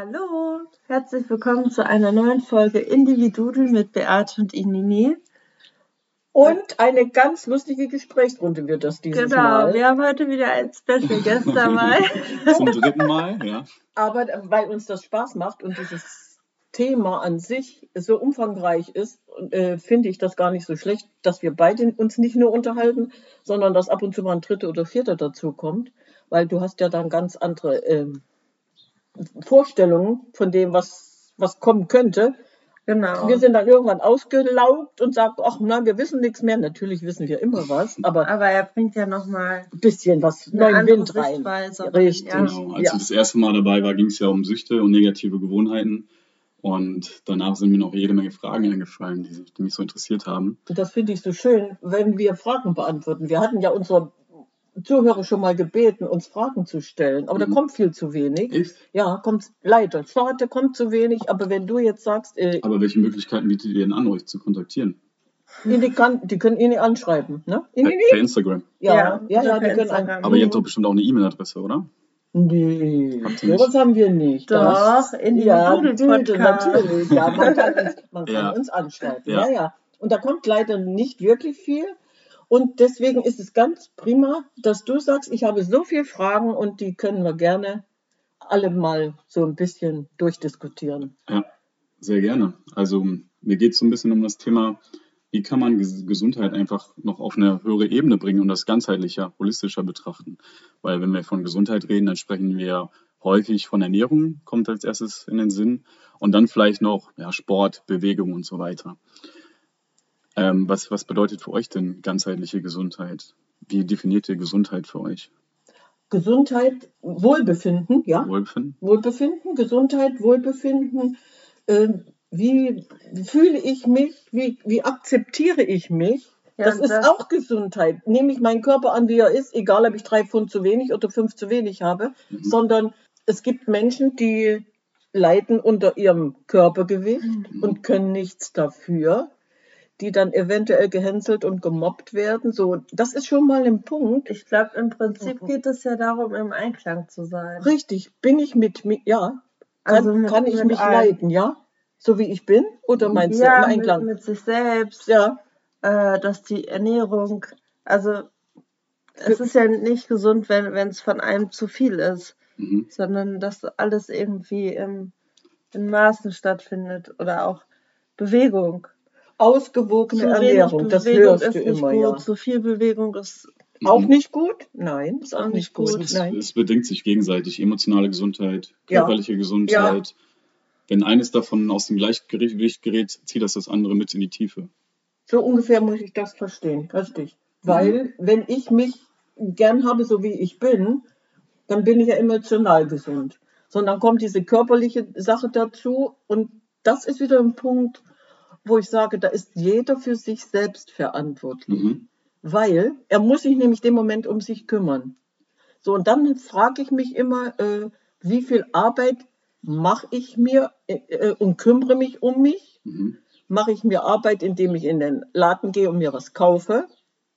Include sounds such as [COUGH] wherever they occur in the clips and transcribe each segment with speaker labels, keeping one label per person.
Speaker 1: Hallo, herzlich willkommen zu einer neuen Folge Individudel mit Beate und Inini.
Speaker 2: Und eine ganz lustige Gesprächsrunde wird das dieses
Speaker 1: genau,
Speaker 2: Mal.
Speaker 1: Genau, wir haben heute wieder einen Special Guest dabei. [LAUGHS]
Speaker 3: Zum dritten Mal, ja.
Speaker 2: Aber weil uns das Spaß macht und dieses Thema an sich so umfangreich ist, äh, finde ich das gar nicht so schlecht, dass wir beide uns nicht nur unterhalten, sondern dass ab und zu mal ein dritter oder vierter dazu kommt, weil du hast ja dann ganz andere äh, Vorstellungen von dem, was, was kommen könnte.
Speaker 1: Genau.
Speaker 2: Wir sind dann irgendwann ausgelaugt und sagen, ach nein, wir wissen nichts mehr. Natürlich wissen wir immer was, aber,
Speaker 1: aber er bringt ja nochmal
Speaker 2: ein bisschen was neuen Wind rein.
Speaker 1: Richtig.
Speaker 3: Genau. Als ja. ich das erste Mal dabei war, ging es ja um Süchte und negative Gewohnheiten. Und danach sind mir noch jede Menge Fragen eingefallen, die, mich so interessiert haben.
Speaker 2: Das finde ich so schön, wenn wir Fragen beantworten. Wir hatten ja unsere Zuhörer schon mal gebeten, uns Fragen zu stellen, aber mhm. da kommt viel zu wenig.
Speaker 3: Echt?
Speaker 2: Ja, kommt leider. Schade, kommt zu wenig, aber wenn du jetzt sagst.
Speaker 3: Äh, aber welche Möglichkeiten bietet ihr denn an, euch zu kontaktieren?
Speaker 2: Die, kann, die können ihn anschreiben, ne?
Speaker 3: Per, per Instagram.
Speaker 2: Ja, ja, ja, ja die können
Speaker 3: an, Aber ihr habt doch bestimmt auch eine E-Mail-Adresse, oder?
Speaker 2: Nee, sowas haben wir nicht.
Speaker 1: Doch, das, in ja, Dudel,
Speaker 2: natürlich. Ja, man kann, uns, man [LAUGHS] kann ja. uns anschreiben. Ja. ja, ja. Und da kommt leider nicht wirklich viel. Und deswegen ist es ganz prima, dass du sagst, ich habe so viele Fragen und die können wir gerne alle mal so ein bisschen durchdiskutieren.
Speaker 3: Ja, sehr gerne. Also mir geht es so ein bisschen um das Thema, wie kann man Gesundheit einfach noch auf eine höhere Ebene bringen und das ganzheitlicher, holistischer betrachten. Weil wenn wir von Gesundheit reden, dann sprechen wir häufig von Ernährung, kommt als erstes in den Sinn. Und dann vielleicht noch ja, Sport, Bewegung und so weiter. Ähm, was, was bedeutet für euch denn ganzheitliche Gesundheit? Wie definiert ihr Gesundheit für euch?
Speaker 2: Gesundheit, Wohlbefinden, ja.
Speaker 3: Wohlbefinden.
Speaker 2: Wohlbefinden, Gesundheit, Wohlbefinden. Äh, wie fühle ich mich? Wie, wie akzeptiere ich mich? Ja, das ist das auch Gesundheit. Nehme ich meinen Körper an, wie er ist, egal ob ich drei Pfund zu wenig oder fünf zu wenig habe, mhm. sondern es gibt Menschen, die leiden unter ihrem Körpergewicht mhm. und können nichts dafür die dann eventuell gehänselt und gemobbt werden. So, das ist schon mal ein Punkt.
Speaker 1: Ich glaube, im Prinzip geht es ja darum, im Einklang zu sein.
Speaker 2: Richtig, bin ich mit mir, ja. Kann, also mit, kann ich mich leiden, ja? So wie ich bin? Oder meinst
Speaker 1: ja,
Speaker 2: du im Einklang?
Speaker 1: Mit, mit sich selbst.
Speaker 2: Ja.
Speaker 1: Äh, dass die Ernährung, also es ist ja nicht gesund, wenn es von einem zu viel ist, mhm. sondern dass alles irgendwie im, in Maßen stattfindet oder auch Bewegung
Speaker 2: ausgewogene Ernährung. Das hörst du immer,
Speaker 1: gut.
Speaker 2: ja.
Speaker 1: Zu viel Bewegung ist
Speaker 2: auch nicht gut? Nein, ist auch, auch nicht gut.
Speaker 3: Es, Nein. es bedingt sich gegenseitig. Emotionale Gesundheit, körperliche ja. Gesundheit. Ja. Wenn eines davon aus dem Gleichgewicht gerät, zieht das das andere mit in die Tiefe.
Speaker 2: So ungefähr muss ich das verstehen, richtig. Weil, mhm. wenn ich mich gern habe, so wie ich bin, dann bin ich ja emotional gesund. Sondern kommt diese körperliche Sache dazu und das ist wieder ein Punkt, wo ich sage, da ist jeder für sich selbst verantwortlich. Mhm. Weil er muss sich nämlich dem Moment um sich kümmern. So, und dann frage ich mich immer, äh, wie viel Arbeit mache ich mir äh, äh, und kümmere mich um mich? Mhm. Mache ich mir Arbeit, indem ich in den Laden gehe und mir was kaufe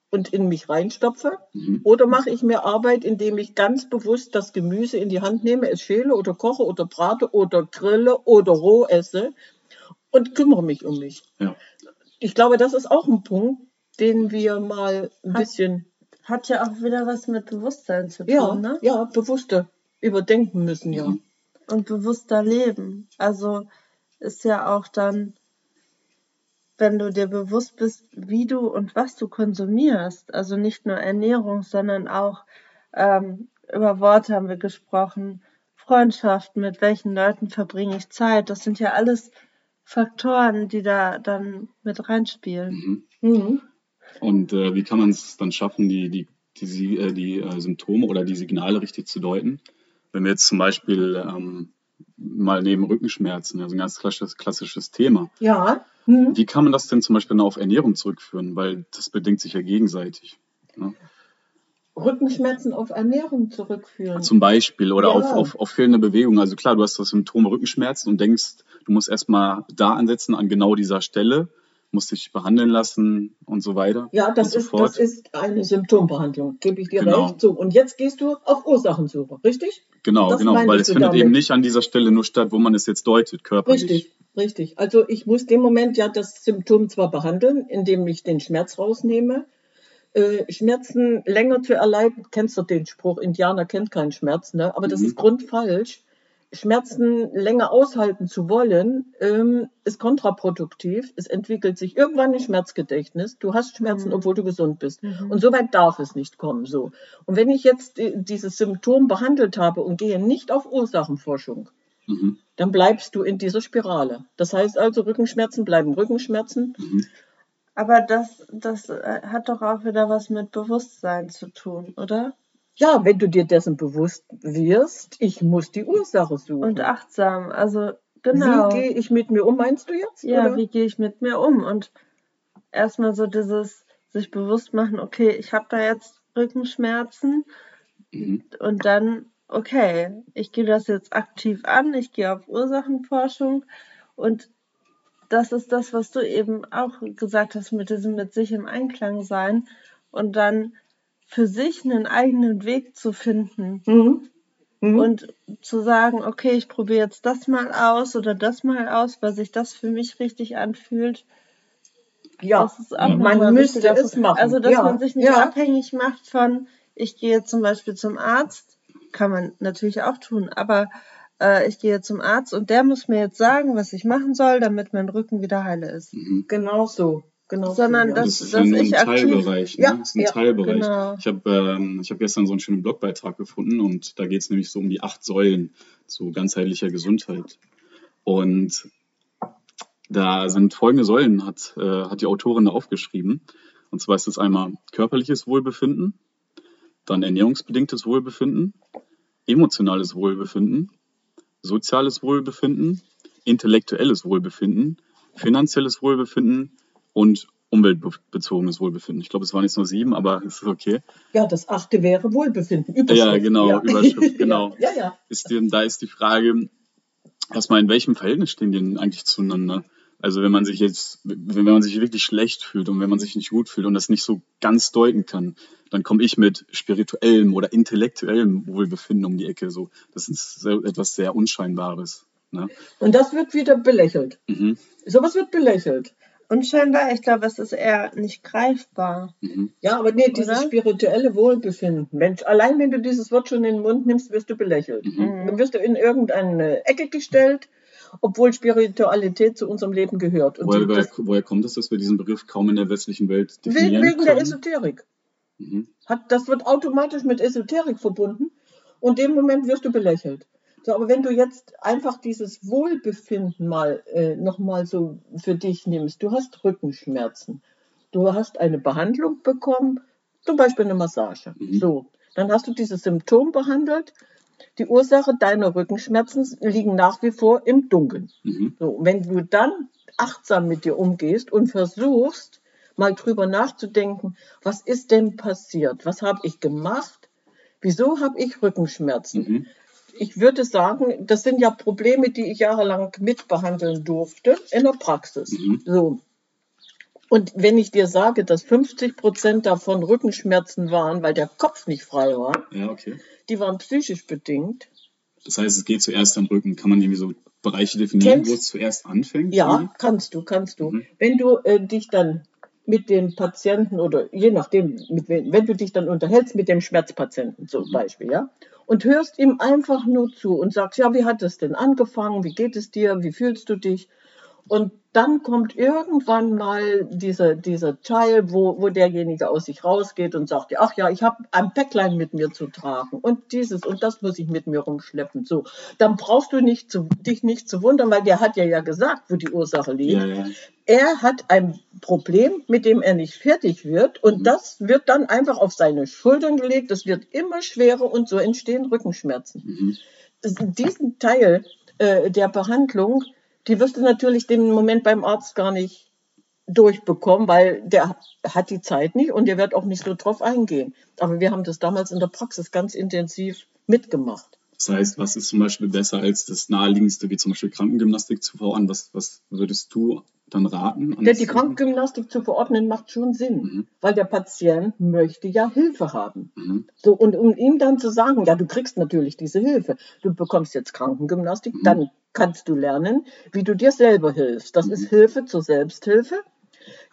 Speaker 2: und in mich reinstopfe? Mhm. Oder mache ich mir Arbeit, indem ich ganz bewusst das Gemüse in die Hand nehme, es schäle oder koche oder brate oder grille oder roh esse und kümmere mich um mich.
Speaker 3: Ja.
Speaker 2: Ich glaube, das ist auch ein Punkt, den wir mal ein hat, bisschen.
Speaker 1: Hat ja auch wieder was mit Bewusstsein zu tun,
Speaker 2: ja,
Speaker 1: ne?
Speaker 2: Ja, bewusster überdenken müssen, ja.
Speaker 1: Und bewusster leben. Also ist ja auch dann, wenn du dir bewusst bist, wie du und was du konsumierst. Also nicht nur Ernährung, sondern auch ähm, über Worte haben wir gesprochen, Freundschaften, mit welchen Leuten verbringe ich Zeit. Das sind ja alles Faktoren, die da dann mit reinspielen.
Speaker 3: Mhm. Mhm. Und äh, wie kann man es dann schaffen, die, die, die, äh, die äh, Symptome oder die Signale richtig zu deuten? Wenn wir jetzt zum Beispiel ähm, mal neben Rückenschmerzen, also ein ganz klassisches, klassisches Thema.
Speaker 2: Ja.
Speaker 3: Mhm. Wie kann man das denn zum Beispiel auf Ernährung zurückführen? Weil das bedingt sich ja gegenseitig. Ne?
Speaker 2: Rückenschmerzen auf Ernährung zurückführen.
Speaker 3: Zum Beispiel oder ja. auf, auf, auf fehlende Bewegung. Also klar, du hast das Symptom Rückenschmerzen und denkst, du musst erstmal da ansetzen, an genau dieser Stelle. musst dich behandeln lassen und so weiter.
Speaker 2: Ja, das
Speaker 3: so
Speaker 2: ist,
Speaker 3: fort.
Speaker 2: das ist eine Symptombehandlung, gebe ich dir
Speaker 3: Genau.
Speaker 2: recht. So, und jetzt gehst du auf Ursachensuche, richtig?
Speaker 3: Genau,
Speaker 2: Das
Speaker 3: genau, weil es findet
Speaker 2: damit.
Speaker 3: eben nicht an dieser Stelle nur statt, wo man es jetzt deutet, körperlich.
Speaker 2: Richtig, richtig. Also ich muss dem Moment ja das Symptom zwar behandeln, indem ich den Schmerz rausnehme. Äh, Schmerzen länger zu erleiden, kennst du den Spruch, Indianer kennt keinen Schmerz, ne? aber das
Speaker 3: Mhm.
Speaker 2: ist grundfalsch. Schmerzen länger aushalten zu wollen, ähm, ist kontraproduktiv. Es entwickelt sich irgendwann ein Schmerzgedächtnis. Du hast Schmerzen,
Speaker 1: Mhm.
Speaker 2: obwohl du gesund bist.
Speaker 1: Mhm.
Speaker 2: Und so weit darf es nicht kommen. So. Und wenn ich jetzt äh, dieses Symptom behandelt habe und gehe nicht auf Ursachenforschung,
Speaker 3: Mhm.
Speaker 2: dann bleibst du in dieser Spirale. Das heißt also, Rückenschmerzen bleiben Rückenschmerzen.
Speaker 3: Mhm.
Speaker 1: Aber das, das äh, hat doch auch wieder was mit Bewusstsein zu tun, oder?
Speaker 2: Ja, wenn du dir dessen bewusst wirst, ich muss die Ursache suchen.
Speaker 1: Und achtsam. Also genau.
Speaker 2: Wie gehe ich mit mir um, meinst du jetzt?
Speaker 1: Ja,
Speaker 2: oder?
Speaker 1: wie gehe ich mit mir um? Und erstmal so dieses sich bewusst machen, okay, ich habe da jetzt Rückenschmerzen
Speaker 3: Mhm.
Speaker 1: und dann, okay, ich gehe das jetzt aktiv an, ich gehe auf Ursachenforschung und das ist das, was du eben auch gesagt hast, mit diesem mit sich im Einklang sein und dann für sich einen eigenen Weg zu finden
Speaker 2: Mhm. Mhm.
Speaker 1: und zu sagen, okay, ich probiere jetzt das mal aus oder das mal aus, weil sich das für mich richtig anfühlt.
Speaker 2: ja, man müsste
Speaker 1: wichtiger
Speaker 2: es machen.
Speaker 1: Also, dass
Speaker 2: ja.
Speaker 1: man sich nicht
Speaker 2: ja.
Speaker 1: abhängig macht von, ich gehe zum Beispiel zum Arzt, kann man natürlich auch tun, aber äh, ich gehe zum Arzt und der muss mir jetzt sagen, was ich machen soll, damit mein Rücken wieder heile ist.
Speaker 3: Mhm.
Speaker 2: Genau so. Genau
Speaker 1: Sondern
Speaker 2: so, ja.
Speaker 1: das-
Speaker 3: Das ist ein
Speaker 1: ich
Speaker 3: Teilbereich. Ne?
Speaker 2: Ja,
Speaker 3: Das ist ein
Speaker 2: ja,
Speaker 3: Teilbereich.
Speaker 1: genau.
Speaker 3: Ich habe ähm, ich hab gestern so einen schönen Blogbeitrag gefunden und da geht es nämlich so um die acht Säulen zu ganzheitlicher Gesundheit. Und da sind folgende Säulen, hat, äh, hat die Autorin da aufgeschrieben. Und zwar ist es einmal körperliches Wohlbefinden, dann ernährungsbedingtes Wohlbefinden, emotionales Wohlbefinden, soziales Wohlbefinden, intellektuelles Wohlbefinden, finanzielles Wohlbefinden und umweltbezogenes Wohlbefinden. Ich glaube, es waren jetzt nur sieben, aber es ist okay.
Speaker 2: ja, das achte wäre Wohlbefinden. Überschrift.
Speaker 3: Ja, genau, Überschrift, [LAUGHS] genau.
Speaker 2: Ja, ja.
Speaker 3: Ist die, da ist die Frage, erstmal, in welchem Verhältnis stehen die denn eigentlich zueinander? Also wenn man sich jetzt, wenn man sich wirklich schlecht fühlt und wenn man sich nicht gut fühlt und das nicht so ganz deuten kann, dann komme ich mit spirituellem oder intellektuellem Wohlbefinden um die Ecke. So, das ist etwas sehr Unscheinbares. Ne?
Speaker 2: Und das wird wieder belächelt.
Speaker 3: Mhm,
Speaker 2: Sowas wird belächelt.
Speaker 1: Unscheinbar, ich glaube, es ist eher nicht greifbar.
Speaker 3: mhm,
Speaker 2: Ja, aber nee, dieses
Speaker 1: Oder?
Speaker 2: spirituelle Wohlbefinden. Mensch, allein wenn du dieses Wort schon in den Mund nimmst, wirst du belächelt.
Speaker 3: mhm.
Speaker 2: Dann wirst du in irgendeine Ecke gestellt, obwohl Spiritualität zu unserem Leben gehört. Und
Speaker 3: Woher, woher,
Speaker 2: das,
Speaker 3: woher kommt es, dass wir diesen Begriff kaum in der westlichen Welt definieren
Speaker 2: wegen der
Speaker 3: können?
Speaker 2: Esoterik.
Speaker 3: Mhm,
Speaker 2: Hat, das wird automatisch mit Esoterik verbunden und in dem Moment wirst du belächelt. So, aber wenn du jetzt einfach dieses Wohlbefinden mal äh, nochmal so für dich nimmst, du hast Rückenschmerzen, du hast eine Behandlung bekommen, zum Beispiel eine Massage.
Speaker 3: Mhm.
Speaker 2: So, dann hast du dieses Symptom behandelt. Die Ursache deiner Rückenschmerzen liegen nach wie vor im Dunkeln.
Speaker 3: mhm,
Speaker 2: So, wenn du dann achtsam mit dir umgehst und versuchst, mal drüber nachzudenken, was ist denn passiert? Was habe ich gemacht? Wieso habe ich Rückenschmerzen?
Speaker 3: mhm,
Speaker 2: Ich würde sagen, das sind ja Probleme, die ich jahrelang mitbehandeln durfte in der Praxis.
Speaker 3: Mhm.
Speaker 2: So. Und wenn ich dir sage, dass 50 Prozent davon Rückenschmerzen waren, weil der Kopf nicht frei war,
Speaker 3: ja, okay.
Speaker 2: die waren psychisch bedingt,
Speaker 3: Das heißt, es geht zuerst am Rücken. Kann man irgendwie so Bereiche definieren,
Speaker 2: Kennst-
Speaker 3: wo es zuerst anfängt?
Speaker 2: Ja, kannst du, kannst du.
Speaker 3: Mhm.
Speaker 2: Wenn du äh, dich dann mit dem Patienten oder je nachdem, mit wenn du dich dann unterhältst mit dem Schmerzpatienten zum
Speaker 3: Mhm.
Speaker 2: Beispiel, ja, und hörst ihm einfach nur zu und sagst, ja, wie hat es denn angefangen, wie geht es dir, wie fühlst du dich? Und dann kommt irgendwann mal dieser, dieser Teil, wo, wo derjenige aus sich rausgeht und sagt, ach ja, ich habe ein Päcklein mit mir zu tragen und dieses und das muss ich mit mir rumschleppen. So, dann brauchst du nicht zu, dich nicht zu wundern, weil der hat ja ja gesagt, wo die Ursache liegt.
Speaker 3: Ja, ja.
Speaker 2: Er hat ein Problem, mit dem er nicht fertig wird und
Speaker 3: Mhm.
Speaker 2: das wird dann einfach auf seine Schultern gelegt. Das wird immer schwerer und so entstehen Rückenschmerzen
Speaker 3: Mhm.
Speaker 2: diesen Teil äh, der Behandlung, die wirst du natürlich den Moment beim Arzt gar nicht durchbekommen, weil der hat die Zeit nicht und der wird auch nicht so drauf eingehen. Aber wir haben das damals in der Praxis ganz intensiv mitgemacht.
Speaker 3: Das heißt, was ist zum Beispiel besser als das naheliegendste, wie zum Beispiel Krankengymnastik zu an? Was, was würdest du dann raten? das-
Speaker 2: die Krankengymnastik zu verordnen macht schon Sinn,
Speaker 3: Mhm.
Speaker 2: weil der Patient möchte ja Hilfe haben.
Speaker 3: Mhm.
Speaker 2: So, und um ihm dann zu sagen, ja, du kriegst natürlich diese Hilfe. Du bekommst jetzt Krankengymnastik,
Speaker 3: Mhm.
Speaker 2: dann kannst du lernen, wie du dir selber hilfst. Das
Speaker 3: Mhm.
Speaker 2: ist Hilfe zur Selbsthilfe.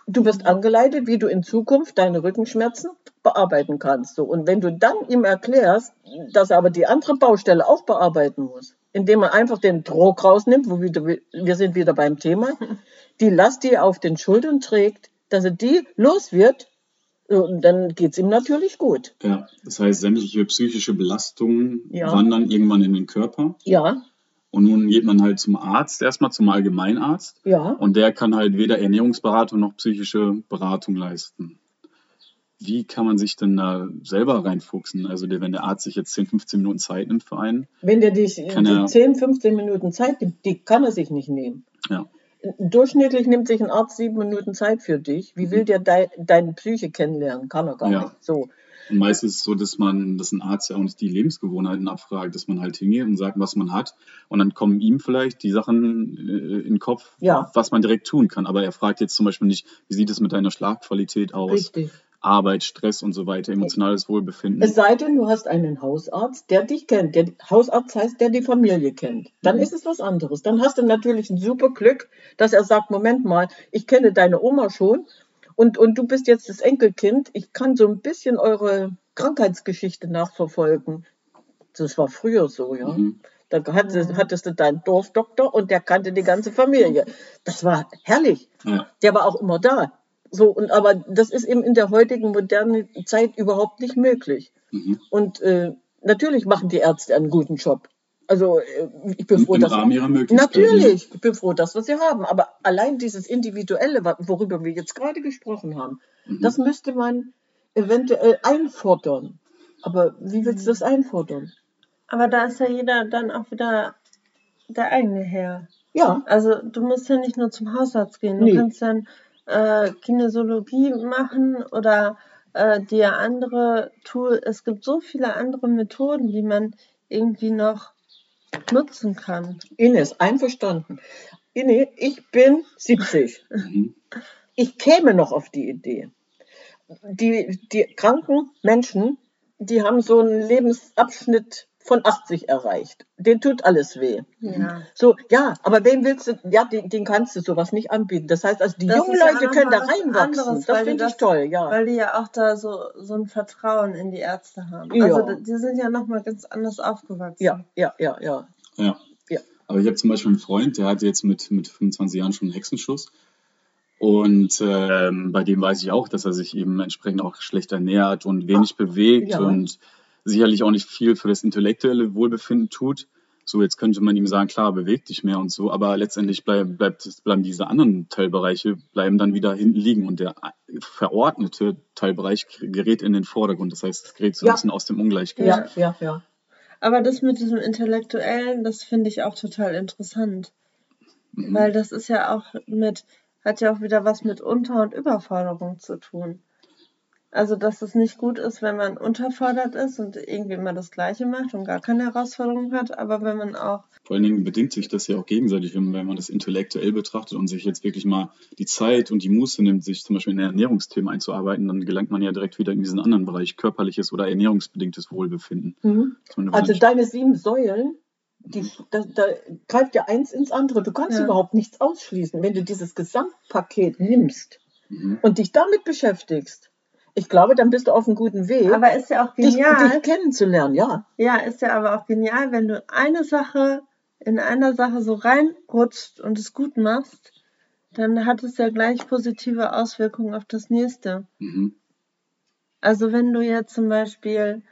Speaker 2: Du wirst angeleitet, wie du in Zukunft deine Rückenschmerzen bearbeiten kannst. So, und wenn du dann ihm erklärst, dass er aber die andere Baustelle auch bearbeiten muss, indem er einfach den Druck rausnimmt, wo wieder, wir sind wieder beim Thema, [LAUGHS] die Last, die er auf den Schultern trägt, dass er die los wird, und dann geht's ihm natürlich gut.
Speaker 3: Ja, das heißt, sämtliche psychische Belastungen
Speaker 2: Ja.
Speaker 3: wandern irgendwann in den Körper.
Speaker 2: Ja,
Speaker 3: Und nun geht man halt zum Arzt, erstmal zum Allgemeinarzt.
Speaker 2: ja.
Speaker 3: Und der kann halt weder Ernährungsberatung noch psychische Beratung leisten. Wie kann man sich denn da selber reinfuchsen? Also der, wenn der Arzt sich jetzt 10, 15 Minuten Zeit nimmt für einen.
Speaker 2: Wenn der dich
Speaker 3: Kann
Speaker 2: die
Speaker 3: er-
Speaker 2: 10, 15 Minuten Zeit nimmt, die kann er sich nicht nehmen.
Speaker 3: Ja.
Speaker 2: Durchschnittlich nimmt sich ein Arzt sieben Minuten Zeit für dich. Wie will der dei deine Psyche kennenlernen? Kann er gar
Speaker 3: Ja.
Speaker 2: nicht. So.
Speaker 3: Und meistens ist es so, dass man, dass ein Arzt ja auch nicht die Lebensgewohnheiten abfragt, dass man halt hingeht und sagt, was man hat. Und dann kommen ihm vielleicht die Sachen äh, in den Kopf,
Speaker 2: Ja.
Speaker 3: was man direkt tun kann. Aber er fragt jetzt zum Beispiel nicht, wie sieht es mit deiner Schlafqualität aus?
Speaker 2: Richtig.
Speaker 3: Arbeit, Stress und so weiter, emotionales Wohlbefinden.
Speaker 2: Es sei denn, du hast einen Hausarzt, der dich kennt. Der Hausarzt heißt, der die Familie kennt. Dann
Speaker 3: Mhm.
Speaker 2: ist es was anderes. Dann hast du natürlich ein super Glück, dass er sagt, Moment mal, ich kenne deine Oma schon und, und du bist jetzt das Enkelkind. Ich kann so ein bisschen eure Krankheitsgeschichte nachverfolgen. Das war früher so, ja.
Speaker 3: Mhm.
Speaker 2: Da hattest, hattest du deinen Dorfdoktor und der kannte die ganze Familie. Das war herrlich.
Speaker 3: Ja.
Speaker 2: Der war auch immer da. So, und aber das ist eben in der heutigen modernen Zeit überhaupt nicht möglich.
Speaker 3: Mhm.
Speaker 2: Und äh, natürlich machen die Ärzte einen guten Job. Also äh, ich bin
Speaker 3: Im,
Speaker 2: froh,
Speaker 3: Im
Speaker 2: dass
Speaker 3: Rahmen ihrer Möglichkeiten.
Speaker 2: natürlich, ich bin froh, dass wir sie haben. Aber allein dieses Individuelle, worüber wir jetzt gerade gesprochen haben,
Speaker 3: Mhm.
Speaker 2: das müsste man eventuell einfordern. Aber wie willst du das einfordern?
Speaker 1: Aber da ist ja jeder dann auch wieder der eigene Herr.
Speaker 2: Ja,
Speaker 1: Also du musst ja nicht nur zum Hausarzt gehen. Du
Speaker 2: Nee.
Speaker 1: kannst dann äh, Kinesiologie machen oder äh, dir andere Tool. Es gibt so viele andere Methoden, die man irgendwie noch nutzen kann.
Speaker 2: Ines, einverstanden. Ine, ich bin 70.
Speaker 3: Mhm.
Speaker 2: ich käme noch auf die Idee. Die, die kranken Menschen, die haben so einen Lebensabschnitt von 80 erreicht. Den tut alles weh.
Speaker 1: Ja.
Speaker 2: So, ja, aber wem willst du, ja, den, den kannst du sowas nicht anbieten. Das heißt, also die
Speaker 1: Das
Speaker 2: jungen
Speaker 1: ja
Speaker 2: Leute können da reinwachsen.
Speaker 1: anderes,
Speaker 2: das finde ich
Speaker 1: das-
Speaker 2: toll, ja.
Speaker 1: Weil die ja auch da so, so ein Vertrauen in die Ärzte haben.
Speaker 2: Ja.
Speaker 1: Also die sind ja nochmal ganz anders aufgewachsen.
Speaker 2: Ja, ja, ja, ja.
Speaker 3: Ja.
Speaker 2: Ja.
Speaker 3: Aber ich habe zum Beispiel einen Freund, der hat jetzt mit, mit 25 Jahren schon einen Hexenschuss. Und ähm, bei dem weiß ich auch, dass er sich eben entsprechend auch schlecht ernährt und wenig bewegt
Speaker 2: ja.
Speaker 3: und sicherlich auch nicht viel für das intellektuelle Wohlbefinden tut. So, jetzt könnte man ihm sagen, klar, beweg dich mehr und so, aber letztendlich bleib, bleibt, bleiben diese anderen Teilbereiche bleiben dann wieder hinten liegen und der verordnete Teilbereich gerät in den Vordergrund. Das heißt, es gerät so ein
Speaker 2: Ja.
Speaker 3: bisschen aus dem Ungleichgewicht.
Speaker 2: Ja, ja, ja.
Speaker 1: Aber das mit diesem Intellektuellen, das finde ich auch total interessant.
Speaker 3: Mhm.
Speaker 1: Weil das ist ja auch mit, hat ja auch wieder was mit Unter- und Überforderung zu tun. Also, dass es nicht gut ist, wenn man unterfordert ist und irgendwie immer das Gleiche macht und gar keine Herausforderung hat, aber wenn man auch,
Speaker 3: Vor allen Dingen bedingt sich das ja auch gegenseitig, wenn man das intellektuell betrachtet und sich jetzt wirklich mal die Zeit und die Muße nimmt, sich zum Beispiel in Ernährungsthemen einzuarbeiten, dann gelangt man ja direkt wieder in diesen anderen Bereich, körperliches oder ernährungsbedingtes Wohlbefinden.
Speaker 2: Mhm. Also deine sieben Säulen, die, da, da greift ja eins ins andere. Du kannst
Speaker 1: Ja.
Speaker 2: überhaupt nichts ausschließen, wenn du dieses Gesamtpaket nimmst
Speaker 3: Mhm.
Speaker 2: und dich damit beschäftigst. Ich glaube, dann bist du auf einem guten Weg,
Speaker 1: aber ist ja auch
Speaker 2: dich,
Speaker 1: genial.
Speaker 2: dich kennenzulernen, ja.
Speaker 1: Ja, ist ja aber auch genial, wenn du eine Sache in einer Sache so reinrutscht und es gut machst, dann hat es ja gleich positive Auswirkungen auf das nächste.
Speaker 3: Mhm.
Speaker 1: Also wenn du jetzt zum Beispiel,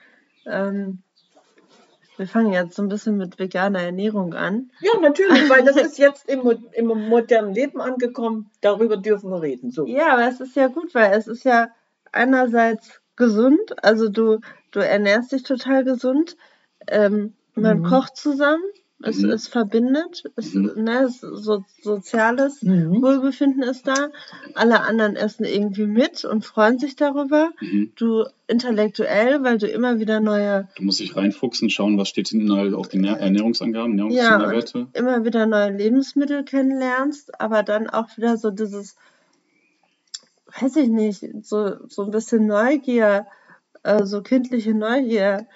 Speaker 1: ähm, wir fangen jetzt so ein bisschen mit veganer Ernährung an.
Speaker 2: Ja, natürlich, weil das [LAUGHS] ist jetzt im, im modernen Leben angekommen. Darüber dürfen wir reden. So.
Speaker 1: Ja, aber es ist ja gut, weil es ist ja einerseits gesund, also du, du ernährst dich total gesund, ähm, man
Speaker 2: Mhm.
Speaker 1: kocht zusammen, Es,
Speaker 3: Mhm.
Speaker 1: es verbindet, es,
Speaker 3: Mhm.
Speaker 1: ne, es, so, soziales
Speaker 2: Mhm.
Speaker 1: Wohlbefinden ist da. Alle anderen essen irgendwie mit und freuen sich darüber.
Speaker 3: Mhm.
Speaker 1: Du intellektuell, weil du immer wieder neue,
Speaker 3: Du musst dich reinfuchsen, schauen, was steht hinten halt auf den Nähr- Ernährungsangaben,
Speaker 1: ja, und
Speaker 3: Ernährungsnährwerte.
Speaker 1: immer wieder neue Lebensmittel kennenlernst, aber dann auch wieder so dieses, weiß ich nicht, so, so ein bisschen Neugier, äh, so kindliche Neugier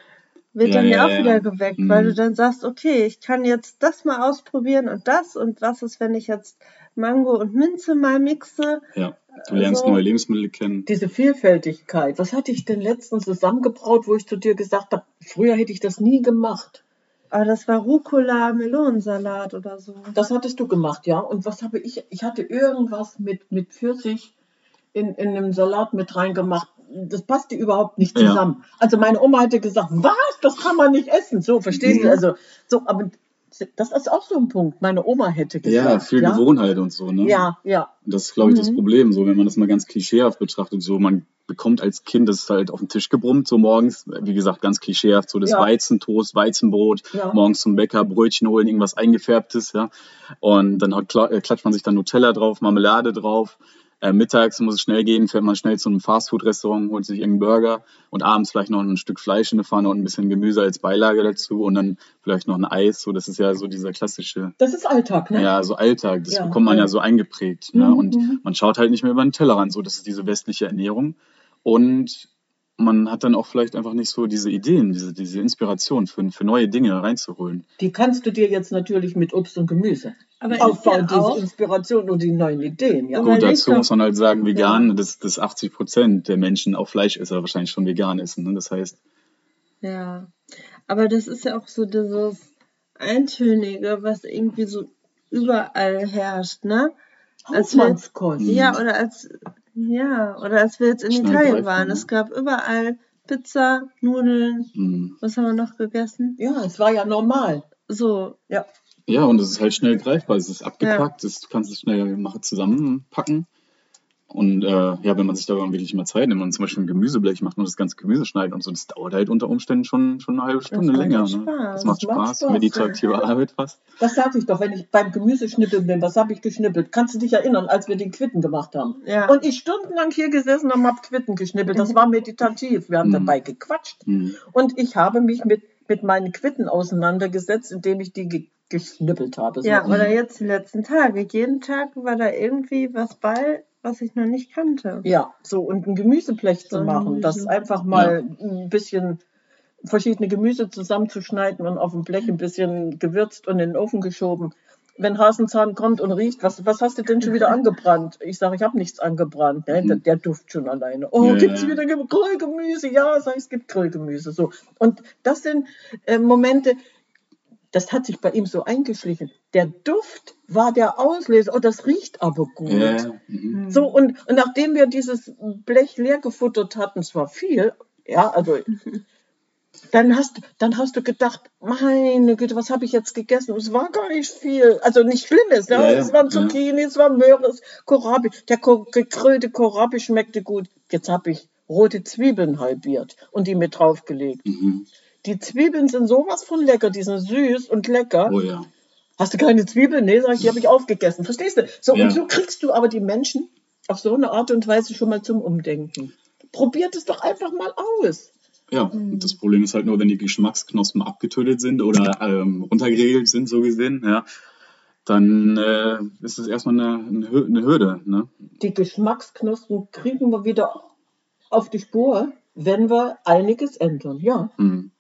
Speaker 1: wird
Speaker 3: Ja,
Speaker 1: dann ja
Speaker 3: ja,
Speaker 1: auch
Speaker 3: ja.
Speaker 1: wieder geweckt, weil du
Speaker 3: Mhm.
Speaker 1: dann sagst, okay, ich kann jetzt das mal ausprobieren und das und was ist, wenn ich jetzt Mango und Minze mal mixe?
Speaker 3: Ja, du lernst
Speaker 1: Also,
Speaker 3: neue Lebensmittel kennen.
Speaker 2: Diese Vielfältigkeit. Was hatte ich denn letztens zusammengebraut, wo ich zu dir gesagt habe, früher hätte ich das nie gemacht.
Speaker 1: aber das war Rucola, Melonensalat oder so.
Speaker 2: Das hattest du gemacht, ja. Und was habe ich? Ich hatte irgendwas mit, mit Pfirsich in, in einem Salat mit reingemacht. Das passte überhaupt nicht
Speaker 3: Ja.
Speaker 2: zusammen. Also meine Oma hätte gesagt, was? Das kann man nicht essen. So, verstehst
Speaker 3: Mhm.
Speaker 2: du? Also, so, aber das ist auch so ein Punkt. Meine Oma hätte gesagt.
Speaker 3: Ja, viel
Speaker 2: ja?
Speaker 3: Gewohnheit und so, ne?
Speaker 2: Ja, ja.
Speaker 3: Das ist, glaube ich, das
Speaker 1: Mhm.
Speaker 3: Problem, so wenn man das mal ganz klischeehaft betrachtet, so man bekommt als Kind das halt auf den Tisch gebrummt, so morgens, wie gesagt, ganz klischeehaft, so das
Speaker 2: Ja.
Speaker 3: Weizentoast, Weizenbrot,
Speaker 2: Ja.
Speaker 3: morgens zum Bäcker, Brötchen holen, irgendwas eingefärbtes, ja. Und dann hat, äh, klatscht man sich dann Nutella drauf, Marmelade drauf. Äh, mittags muss es schnell gehen, fährt man schnell zu einem Fastfood-Restaurant, holt sich irgendeinen Burger und abends vielleicht noch ein Stück Fleisch in der Pfanne und ein bisschen Gemüse als Beilage dazu und dann vielleicht noch ein Eis. So, das ist ja so dieser klassische
Speaker 2: Das ist Alltag, ne?
Speaker 3: ja, so Alltag, das
Speaker 2: Ja,
Speaker 3: bekommt man
Speaker 2: ja.
Speaker 3: ja so eingeprägt. Ne?
Speaker 2: Mhm,
Speaker 3: Und
Speaker 2: mhm.
Speaker 3: man schaut halt nicht mehr über den Tellerrand, so das ist diese westliche Ernährung. Und man hat dann auch vielleicht einfach nicht so diese Ideen, diese, diese Inspiration für, für neue Dinge reinzuholen.
Speaker 2: Die kannst du dir jetzt natürlich mit Obst und Gemüse
Speaker 1: Aber
Speaker 2: aufbauen,
Speaker 1: ja
Speaker 2: diese
Speaker 1: auch,
Speaker 2: Inspiration und die neuen Ideen. Ja.
Speaker 3: Gut, dazu muss man halt sagen,
Speaker 1: ja,
Speaker 3: vegan, dass, dass 80 Prozent der Menschen auch Fleischesser wahrscheinlich schon vegan essen. Ne? Das heißt,
Speaker 1: ja. Aber das ist ja auch so dieses Eintönige, was irgendwie so überall herrscht, ne? Als
Speaker 2: Hausmannskost.
Speaker 1: ja, oder als, ja, oder als wir jetzt in Italien waren.
Speaker 3: ne?
Speaker 1: Es gab überall Pizza, Nudeln,
Speaker 3: mh.
Speaker 1: was haben wir noch gegessen?
Speaker 2: Ja, es war ja normal.
Speaker 1: So,
Speaker 2: Ja.
Speaker 3: Ja, und es ist halt schnell greifbar, es ist
Speaker 1: ja.
Speaker 3: abgepackt, es, du kannst es schnell machen, zusammenpacken. Und äh, ja, wenn man sich da wirklich mal Zeit nimmt und zum Beispiel ein Gemüseblech macht und das ganze Gemüse schneidet und so, das dauert halt unter Umständen schon, schon eine halbe
Speaker 1: Das
Speaker 3: Stunde
Speaker 1: macht
Speaker 3: länger. Ne? Das
Speaker 1: Spaß.
Speaker 3: macht
Speaker 2: Das macht
Speaker 3: Spaß,
Speaker 2: Spaß.
Speaker 3: meditative [LAUGHS] Arbeit fast.
Speaker 2: Das sag ich doch, wenn ich beim Gemüseschnippeln bin. Was habe ich geschnippelt? Kannst du dich erinnern, als wir den Quitten gemacht haben?
Speaker 1: Ja.
Speaker 2: Und ich stundenlang hier gesessen und habe Quitten geschnippelt. Das war meditativ. Wir haben
Speaker 3: Mhm.
Speaker 2: dabei gequatscht.
Speaker 3: Mhm.
Speaker 2: Und ich habe mich mit, mit meinen Quitten auseinandergesetzt, indem ich die ge geschnippelt habe. So.
Speaker 1: Ja, oder jetzt die letzten Tage. Jeden Tag war da irgendwie was bei, was ich noch nicht kannte.
Speaker 2: Ja, so und ein Gemüseblech
Speaker 1: So
Speaker 2: zu
Speaker 1: ein
Speaker 2: machen, das
Speaker 1: Gemüse.
Speaker 2: einfach mal ein bisschen verschiedene Gemüse zusammenzuschneiden und auf dem Blech ein bisschen gewürzt und in den Ofen geschoben. Wenn Hasenzahn kommt und riecht, was, was hast du denn schon wieder [LAUGHS] angebrannt? Ich sage, ich habe nichts angebrannt. Ne? Der,
Speaker 3: Mhm.
Speaker 2: der Duft schon alleine. Oh,
Speaker 3: Ja,
Speaker 2: gibt's
Speaker 3: ja.
Speaker 2: wieder Ge- Grillgemüse? Ja, sag ich, es gibt Grillgemüse. So. Und das sind äh, Momente, das hat sich bei ihm so eingeschlichen. Der Duft war der Auslöser. Oh, das riecht aber gut.
Speaker 3: Ja. Mhm.
Speaker 2: So, und, und nachdem wir dieses Blech leer gefuttert hatten, es war viel, ja, also, dann hast, dann hast du gedacht, meine Güte, was habe ich jetzt gegessen? Es war gar nicht viel. Also nicht Schlimmes, ja.
Speaker 3: Ja, ja,
Speaker 2: es waren
Speaker 3: ja.
Speaker 2: Zucchini, es war Möhre, es Kohlrabi. Der Ko gegrüllte Kohlrabi schmeckte gut. Jetzt habe ich rote Zwiebeln halbiert und die mit draufgelegt.
Speaker 3: Mhm.
Speaker 2: Die Zwiebeln sind sowas von lecker, die sind süß und lecker.
Speaker 3: Oh ja.
Speaker 2: Hast du keine Zwiebeln? Nee, sag ich, die habe ich aufgegessen. Verstehst du? So,
Speaker 3: Ja.
Speaker 2: und so kriegst du aber die Menschen auf so eine Art und Weise schon mal zum Umdenken. Probiert es doch einfach mal aus.
Speaker 3: Ja, und das Problem ist halt nur, wenn die Geschmacksknospen abgetötet sind oder ähm, runtergeregelt sind, so gesehen, ja, dann äh, ist es erstmal eine, eine, Hür- eine Hürde. Ne?
Speaker 2: Die Geschmacksknospen kriegen wir wieder auf die Spur, wenn wir einiges ändern. Ja.
Speaker 3: Hm.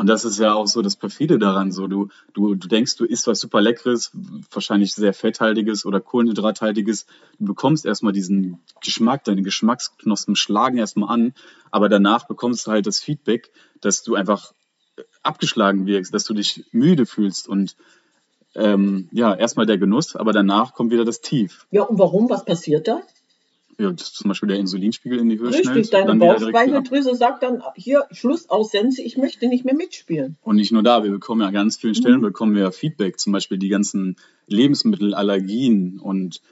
Speaker 3: Und das ist ja auch so das Perfide daran. So, du, du, du denkst, du isst was super Leckeres, wahrscheinlich sehr fetthaltiges oder kohlenhydrathaltiges. Du bekommst erstmal diesen Geschmack, deine Geschmacksknospen schlagen erstmal an, aber danach bekommst du halt das Feedback, dass du einfach abgeschlagen wirkst, dass du dich müde fühlst und ähm, ja, erstmal der Genuss, aber danach kommt wieder das Tief.
Speaker 2: Ja, und warum? Was passiert da?
Speaker 3: Ja, zum Beispiel der Insulinspiegel in die Höhe
Speaker 2: Richtig,
Speaker 3: schnellt,
Speaker 2: deine. Bauchspeicheldrüse sagt dann, hier, Schluss aus Sense, ich möchte nicht mehr mitspielen.
Speaker 3: Und nicht nur da, wir bekommen ja an ganz vielen Stellen bekommen wir Feedback, zum Beispiel die ganzen Lebensmittelallergien und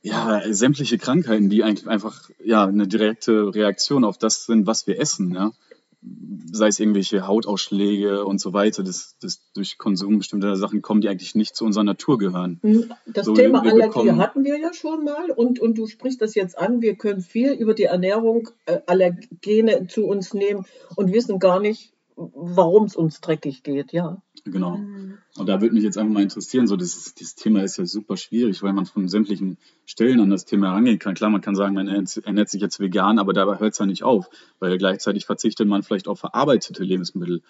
Speaker 3: ja, sämtliche Krankheiten, die eigentlich einfach ja eine direkte Reaktion auf das sind, was wir essen. Ja. Sei es irgendwelche Hautausschläge und so weiter, das, das durch Konsum bestimmter Sachen kommen, die eigentlich nicht zu unserer Natur gehören.
Speaker 2: Hm, Das
Speaker 3: So,
Speaker 2: Thema
Speaker 3: wir
Speaker 2: Allergie
Speaker 3: bekommen-
Speaker 2: hatten wir ja schon mal und, und du sprichst das jetzt an. Wir können viel über die Ernährung äh, Allergene zu uns nehmen und wissen gar nicht, warum es uns dreckig geht. Ja,
Speaker 3: Genau.
Speaker 1: Mhm.
Speaker 3: Und da würde mich jetzt einfach mal interessieren, so das, dieses Thema ist ja super schwierig, weil man von sämtlichen Stellen an das Thema herangehen kann. Klar, man kann sagen, man ernährt, sich jetzt vegan, aber dabei hört es ja nicht auf, weil gleichzeitig verzichtet man vielleicht auf verarbeitete Lebensmittel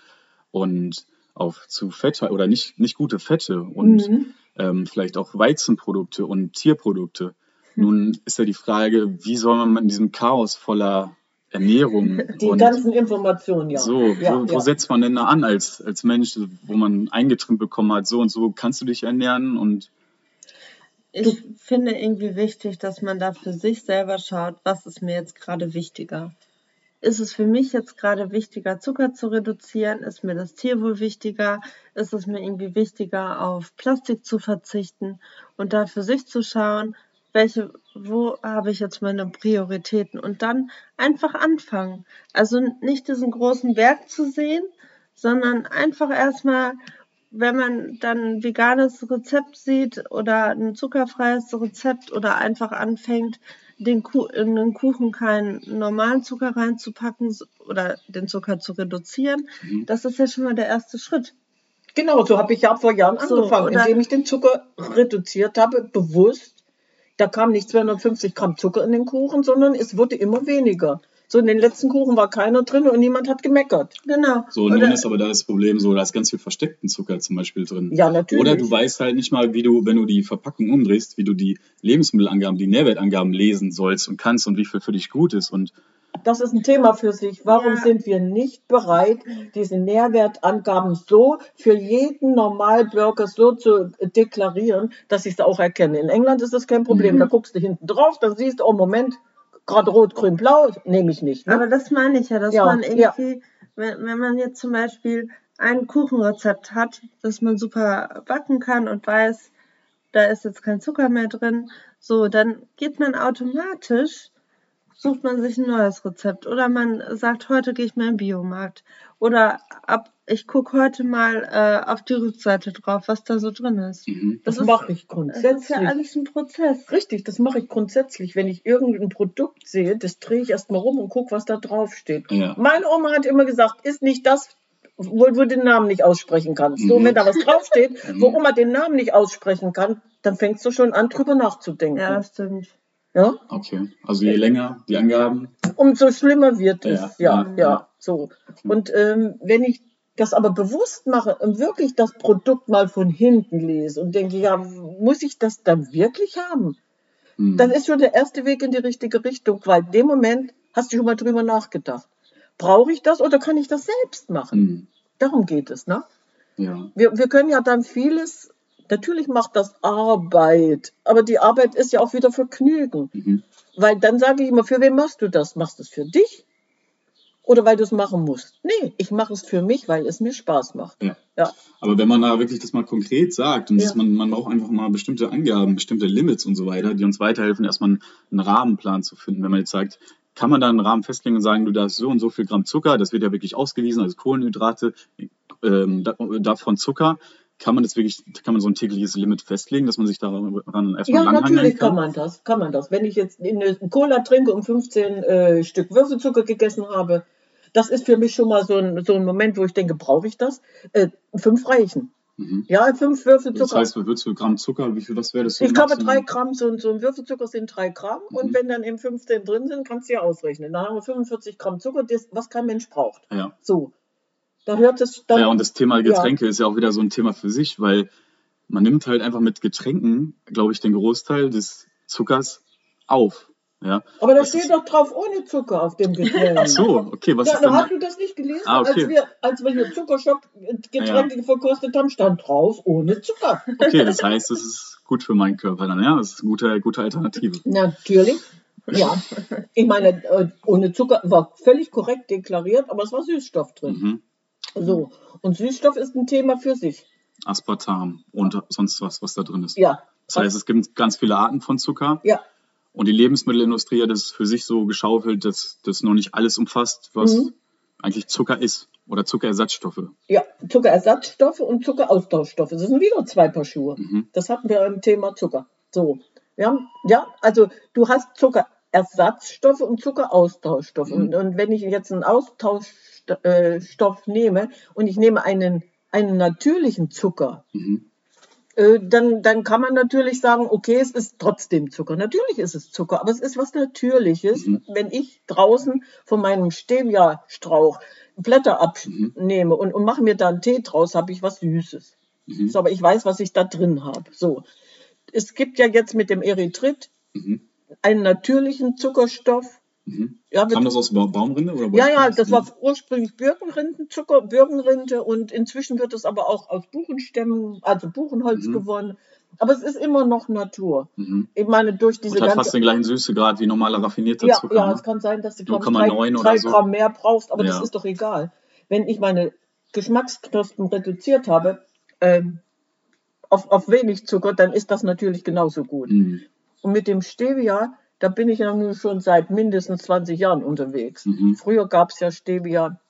Speaker 3: und auf zu Fette oder nicht, nicht gute Fette und
Speaker 2: Mhm.
Speaker 3: ähm, vielleicht auch Weizenprodukte und Tierprodukte. Nun ist ja die Frage, wie soll man in diesem Chaos voller Ernährung
Speaker 2: die
Speaker 3: und
Speaker 2: ganzen Informationen, ja.
Speaker 3: so,
Speaker 2: ja,
Speaker 3: wo, wo
Speaker 2: ja.
Speaker 3: setzt man denn da an als, als Mensch, wo man eingetrimmt bekommen hat, so und so kannst du dich ernähren und
Speaker 1: Ich finde irgendwie wichtig, dass man da für sich selber schaut, was ist mir jetzt gerade wichtiger. Ist es für mich jetzt gerade wichtiger, Zucker zu reduzieren? Ist mir das Tierwohl wichtiger? Ist es mir irgendwie wichtiger, auf Plastik zu verzichten? Und da für sich zu schauen, welche, wo habe ich jetzt meine Prioritäten? Und dann einfach anfangen. Also nicht diesen großen Berg zu sehen, sondern einfach erstmal wenn man dann ein veganes Rezept sieht oder ein zuckerfreies Rezept oder einfach anfängt, den in den Kuchen keinen normalen Zucker reinzupacken oder den Zucker zu reduzieren,
Speaker 3: Mhm.
Speaker 1: das ist ja schon mal der erste Schritt.
Speaker 2: Genau, so habe ich ja vor Jahren
Speaker 1: So,
Speaker 2: angefangen, indem ich den Zucker reduziert habe, bewusst. Da kam nicht 250 Gramm Zucker in den Kuchen, sondern es wurde immer weniger. So in den letzten Kuchen war keiner drin und niemand hat gemeckert.
Speaker 1: Genau.
Speaker 3: so. Nun
Speaker 1: Oder-
Speaker 3: ist aber da das Problem so, da ist ganz viel versteckten Zucker zum Beispiel drin.
Speaker 2: Ja, natürlich.
Speaker 3: Oder du weißt halt nicht mal, wie du, wenn du die Verpackung umdrehst, wie du die Lebensmittelangaben, die Nährwertangaben lesen sollst und kannst und wie viel für dich gut ist. Und
Speaker 2: Das ist ein Thema für sich. Warum
Speaker 1: Ja.
Speaker 2: sind wir nicht bereit, diese Nährwertangaben so für jeden Normalbürger so zu deklarieren, dass ich es auch erkenne? In England ist das kein Problem.
Speaker 1: Mhm.
Speaker 2: Da guckst du hinten drauf, dann siehst du, oh Moment, gerade rot, grün, blau, nehme ich nicht. Ne?
Speaker 1: Aber das meine ich ja, dass
Speaker 2: Ja,
Speaker 1: man
Speaker 2: ja.
Speaker 1: irgendwie, wenn, wenn man jetzt zum Beispiel ein Kuchenrezept hat, das man super backen kann und weiß, da ist jetzt kein Zucker mehr drin, so, dann geht man automatisch, sucht man sich ein neues Rezept oder man sagt, heute gehe ich mal im Biomarkt oder ab, ich gucke heute mal äh, auf die Rückseite drauf, was da so drin ist.
Speaker 3: mhm.
Speaker 2: das
Speaker 1: ist-
Speaker 2: mache ich
Speaker 1: Das ist
Speaker 2: grundsätzlich.
Speaker 1: ja alles ein Prozess.
Speaker 2: Richtig, das mache ich grundsätzlich. Wenn ich irgendein Produkt sehe, das drehe ich erstmal rum und gucke, was da drauf steht.
Speaker 3: ja.
Speaker 2: Meine Oma hat immer gesagt, ist nicht das, wo du den Namen nicht aussprechen kannst. So,
Speaker 3: Mhm.
Speaker 2: wenn da was draufsteht, wo
Speaker 3: Mhm.
Speaker 2: Oma den Namen nicht aussprechen kann, dann fängst du schon an, drüber nachzudenken.
Speaker 1: Ja, das stimmt.
Speaker 2: Ja?
Speaker 3: Okay. Also je länger die Angaben,
Speaker 2: Umso schlimmer wird es.
Speaker 3: Ja,
Speaker 2: Ja,
Speaker 3: ja,
Speaker 2: ja, so. Und ähm, wenn ich das aber bewusst mache und wirklich das Produkt mal von hinten lese und denke, ja, muss ich das dann wirklich haben?
Speaker 3: hm,
Speaker 2: dann ist schon der erste Weg in die richtige Richtung, weil in dem Moment hast du schon mal drüber nachgedacht. Brauche ich das oder kann ich das selbst machen?
Speaker 3: hm,
Speaker 2: Darum geht es, ne?
Speaker 3: ja.
Speaker 2: Wir, wir können ja dann vieles, natürlich macht das Arbeit, aber die Arbeit ist ja auch wieder Vergnügen.
Speaker 3: Mhm.
Speaker 2: Weil dann sage ich immer, für wen machst du das? Machst du es für dich? Oder weil du es machen musst? Nee, ich mache es für mich, weil es mir Spaß macht.
Speaker 3: Ja.
Speaker 2: Ja.
Speaker 3: Aber wenn man da wirklich das mal konkret sagt und
Speaker 2: Ja.
Speaker 3: man, man braucht einfach mal bestimmte Angaben, bestimmte Limits und so weiter, die uns weiterhelfen, erstmal einen, Rahmenplan zu finden. Wenn man jetzt sagt, kann man da einen Rahmen festlegen und sagen, du darfst so und so viel Gramm Zucker, das wird ja wirklich ausgewiesen als Kohlenhydrate, ähm, da- davon Zucker. Kann man das wirklich, kann man so ein tägliches Limit festlegen, dass man sich daran erstmal
Speaker 2: Ja, natürlich kann
Speaker 3: kann?
Speaker 2: man das, kann man das. Wenn ich jetzt eine Cola trinke und 15 äh, Stück Würfelzucker gegessen habe, das ist für mich schon mal so ein, so ein Moment, wo ich denke, brauche ich das? Äh, fünf reichen.
Speaker 3: Mhm.
Speaker 2: Ja, fünf Würfel
Speaker 3: Das heißt, du Gramm Zucker, wie viel, was wäre das? so
Speaker 2: ich glaube, drei Gramm, so, ein- so ein Würfelzucker sind drei Gramm.
Speaker 3: Mhm.
Speaker 2: Und wenn dann eben 15 drin sind, kannst du ja ausrechnen. Dann haben wir 45 Gramm Zucker, das, was kein Mensch braucht.
Speaker 3: Ja.
Speaker 2: So. Da hört es dann.
Speaker 3: Ja, und das Thema Getränke ist ja auch wieder so ein Thema für sich, weil man nimmt halt einfach mit Getränken, glaube ich, den Großteil des Zuckers auf. Ja.
Speaker 2: aber da
Speaker 3: das
Speaker 2: steht doch drauf ohne Zucker auf dem Getränk.
Speaker 3: Ach so, okay, was
Speaker 2: Ja,
Speaker 3: ist denn?
Speaker 2: hast du das nicht gelesen?
Speaker 3: Ah, okay.
Speaker 2: als, wir, als wir hier Zuckerstopp-Getränke verkostet haben, stand drauf ohne Zucker.
Speaker 3: Okay, das heißt, es ist gut für meinen Körper dann, ja. Das ist eine gute, gute Alternative.
Speaker 2: Natürlich. Ja. Ich meine, äh, ohne Zucker war völlig korrekt deklariert, aber es war Süßstoff drin.
Speaker 3: Mhm.
Speaker 2: So. Und Süßstoff ist ein Thema für sich.
Speaker 3: Aspartam und sonst was, was da drin ist.
Speaker 2: Ja.
Speaker 3: Das heißt, es gibt ganz viele Arten von Zucker
Speaker 2: Ja.
Speaker 3: und die Lebensmittelindustrie hat es für sich so geschaufelt, dass das noch nicht alles umfasst, was
Speaker 2: Mhm.
Speaker 3: eigentlich Zucker ist oder Zuckerersatzstoffe.
Speaker 2: Ja, Zuckerersatzstoffe und Zuckeraustauschstoffe. Das sind wieder zwei Paar Schuhe.
Speaker 3: Mhm.
Speaker 2: Das hatten wir im Thema Zucker. So. Wir haben, ja, also du hast Zuckerersatzstoffe und Zuckeraustauschstoffe.
Speaker 3: Mhm.
Speaker 2: Und, und wenn ich jetzt einen Austauschstoff äh, nehme und ich nehme einen, einen natürlichen Zucker,
Speaker 3: Mhm.
Speaker 2: äh, dann, dann kann man natürlich sagen, okay, es ist trotzdem Zucker. Natürlich ist es Zucker, aber es ist was Natürliches.
Speaker 3: Mhm.
Speaker 2: Wenn ich draußen von meinem Stevia-Strauch Blätter abnehme und, und mache mir da einen Tee draus, habe ich was Süßes.
Speaker 3: Mhm.
Speaker 2: So, aber ich weiß, was ich da drin habe. So. Es gibt ja jetzt mit dem Erythrit
Speaker 3: Mhm.
Speaker 2: Einen natürlichen Zuckerstoff.
Speaker 3: Mhm.
Speaker 2: Ja,
Speaker 3: Kam das aus Ba- Baumrinde? Oder
Speaker 2: ja, ja, das war ursprünglich Birkenrindenzucker, Birkenrinde und inzwischen wird es aber auch aus Buchenstämmen, also Buchenholz
Speaker 3: Mhm.
Speaker 2: gewonnen. Aber es ist immer noch Natur.
Speaker 3: Mhm.
Speaker 2: Ich meine, durch diese
Speaker 3: Und hat
Speaker 2: ganze
Speaker 3: fast den gleichen Süßegrad wie normaler raffinierter
Speaker 2: Ja,
Speaker 3: Zucker.
Speaker 2: ja,
Speaker 3: ne?
Speaker 2: es kann sein, dass du glaub ich,
Speaker 3: 0,9
Speaker 2: drei, drei
Speaker 3: so.
Speaker 2: Gramm mehr brauchst, aber das
Speaker 3: Ja.
Speaker 2: ist doch egal. Wenn ich meine Geschmacksknospen reduziert habe ähm, auf, auf wenig Zucker, dann ist das natürlich genauso gut.
Speaker 3: Mhm.
Speaker 2: Und mit dem Stevia, da bin ich ja nun schon seit mindestens 20 Jahren unterwegs.
Speaker 3: Mhm.
Speaker 2: Früher gab es ja Stevia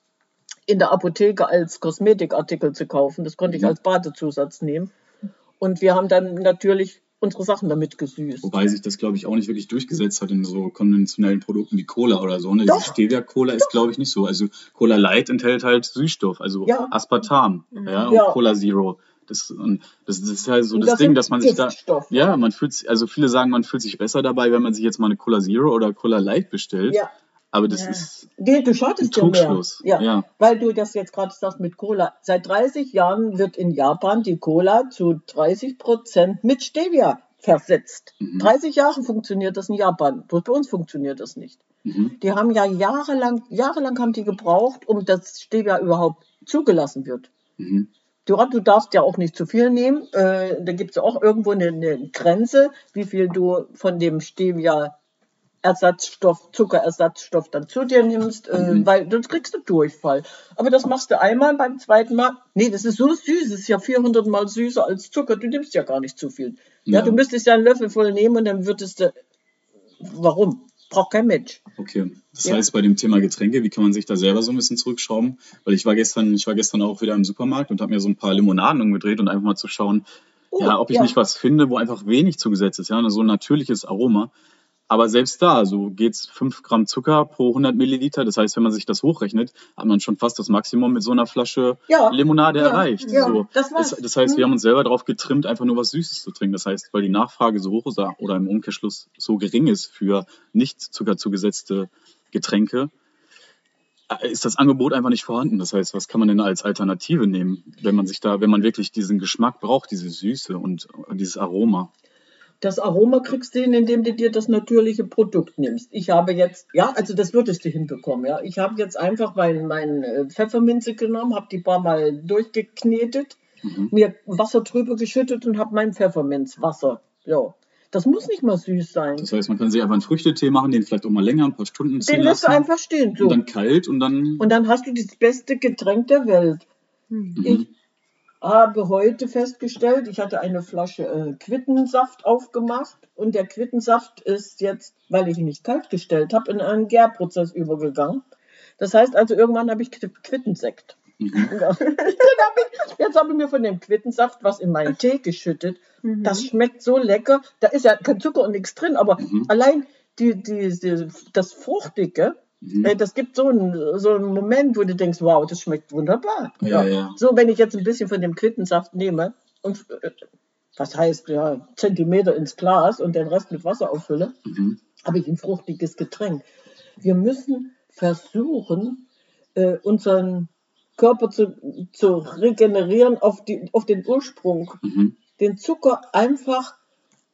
Speaker 2: in der Apotheke als Kosmetikartikel zu kaufen. Das konnte ich
Speaker 3: Mhm.
Speaker 2: als Badezusatz nehmen. Und wir haben dann natürlich unsere Sachen damit gesüßt.
Speaker 3: Wobei sich das, glaube ich, auch nicht wirklich durchgesetzt hat in so konventionellen Produkten wie Cola oder so. Ne?
Speaker 2: Doch.
Speaker 3: Diese Stevia-Cola ist, glaube ich, nicht so. Also Cola Light enthält halt Süßstoff, also
Speaker 2: Ja.
Speaker 3: Aspartam ja, und
Speaker 2: Ja.
Speaker 3: Cola Zero. Das, und das, das ist halt so das,
Speaker 2: das
Speaker 3: Ding, dass man sich da.
Speaker 2: Giftstoffe.
Speaker 3: Ja, man fühlt sich, also viele sagen, man fühlt sich besser dabei, wenn man sich jetzt mal eine Cola Zero oder Cola Light bestellt.
Speaker 2: Ja.
Speaker 3: Aber das
Speaker 1: Ja.
Speaker 3: ist.
Speaker 2: Du schadest
Speaker 3: Ein
Speaker 2: dir mehr. Ja,
Speaker 3: ja.
Speaker 2: weil du das jetzt gerade sagst mit Cola. Seit 30 Jahren wird in Japan die Cola zu 30 Prozent mit Stevia versetzt.
Speaker 3: Mhm.
Speaker 2: 30 Jahre funktioniert das in Japan. Bloß bei uns funktioniert das nicht.
Speaker 3: Mhm.
Speaker 2: Die haben ja jahrelang, jahrelang haben die gebraucht, um das Stevia überhaupt zugelassen wird.
Speaker 3: Mhm.
Speaker 2: Du, du darfst ja auch nicht zu viel nehmen. Äh, da gibt es auch irgendwo eine, eine Grenze, wie viel du von dem Stevia Ersatzstoff, Zuckerersatzstoff dann zu dir nimmst, äh,
Speaker 3: Mhm.
Speaker 2: weil sonst kriegst du Durchfall. Aber das machst du einmal, beim zweiten Mal. Nee, das ist so süß, es ist ja 400 Mal süßer als Zucker. Du nimmst ja gar nicht zu viel. Ja,
Speaker 3: Ja.
Speaker 2: du müsstest ja einen Löffel voll nehmen und dann würdest du. Warum? Braucht kein Mensch.
Speaker 3: Okay. Das
Speaker 2: Ja.
Speaker 3: heißt, bei dem Thema Getränke, wie kann man sich da selber so ein bisschen zurückschrauben? Weil ich war gestern, ich war gestern auch wieder im Supermarkt und habe mir so ein paar Limonaden umgedreht und einfach mal zu schauen,
Speaker 2: Oh,
Speaker 3: ja, ob ich
Speaker 2: ja.
Speaker 3: nicht was finde, wo einfach wenig zugesetzt ist, ja, so ein natürliches Aroma. Aber selbst da, so geht's 5 Gramm Zucker pro 100 Milliliter. Das heißt, wenn man sich das hochrechnet, hat man schon fast das Maximum mit so einer Flasche
Speaker 2: Ja.
Speaker 3: Limonade
Speaker 2: Ja.
Speaker 3: erreicht.
Speaker 2: Ja,
Speaker 3: So.
Speaker 2: das war's.
Speaker 3: Das, heißt,
Speaker 2: Mhm.
Speaker 3: wir haben uns selber darauf getrimmt, einfach nur was Süßes zu trinken. Das heißt, weil die Nachfrage so hoch ist oder im Umkehrschluss so gering ist für nicht zuckerzugesetzte Getränke, äh, ist das Angebot einfach nicht vorhanden. Das heißt, was kann man denn als Alternative nehmen, wenn man sich da, wenn man wirklich diesen Geschmack braucht, diese Süße und dieses Aroma?
Speaker 2: Das Aroma kriegst du hin, indem du dir das natürliche Produkt nimmst. Ich habe jetzt, ja, also das würdest du hinbekommen, ja. Ich habe jetzt einfach mein, mein äh, Pfefferminze genommen, habe die paar Mal durchgeknetet,
Speaker 3: Mhm.
Speaker 2: mir Wasser drüber geschüttet und habe mein Pfefferminzwasser. Ja. Das muss nicht mal süß sein.
Speaker 3: Das heißt, man kann sich einfach einen Früchtetee machen, den vielleicht auch mal länger, ein paar Stunden ziehen
Speaker 2: Den lässt du einfach stehen. So.
Speaker 3: Und dann kalt und dann.
Speaker 2: Und dann hast du das beste Getränk der Welt.
Speaker 1: Mhm.
Speaker 2: Ich habe heute festgestellt, ich hatte eine Flasche äh, Quittensaft aufgemacht und der Quittensaft ist jetzt, weil ich ihn nicht kalt gestellt habe, in einen Gärprozess übergegangen. Das heißt also, irgendwann habe ich Qu- Quittensekt.
Speaker 3: Mhm. [LAUGHS]
Speaker 2: Hab ich, jetzt habe ich mir von dem Quittensaft was in meinen Tee geschüttet.
Speaker 1: Mhm.
Speaker 2: Das schmeckt so lecker. Da ist ja kein Zucker und nichts drin, aber
Speaker 3: Mhm.
Speaker 2: allein die, die, die, das Fruchtige,
Speaker 3: Mhm.
Speaker 2: äh, das gibt so einen, so einen Moment, wo du denkst, wow, das schmeckt wunderbar.
Speaker 3: Ja, ja.
Speaker 2: So, wenn ich jetzt ein bisschen von dem Quittensaft nehme und äh, was heißt, ja, Zentimeter ins Glas und den Rest mit Wasser auffülle,
Speaker 3: Mhm.
Speaker 2: habe ich ein fruchtiges Getränk. Wir müssen versuchen, äh, unseren Körper zu, zu regenerieren auf, die, auf den Ursprung.
Speaker 3: Mhm.
Speaker 2: Den Zucker einfach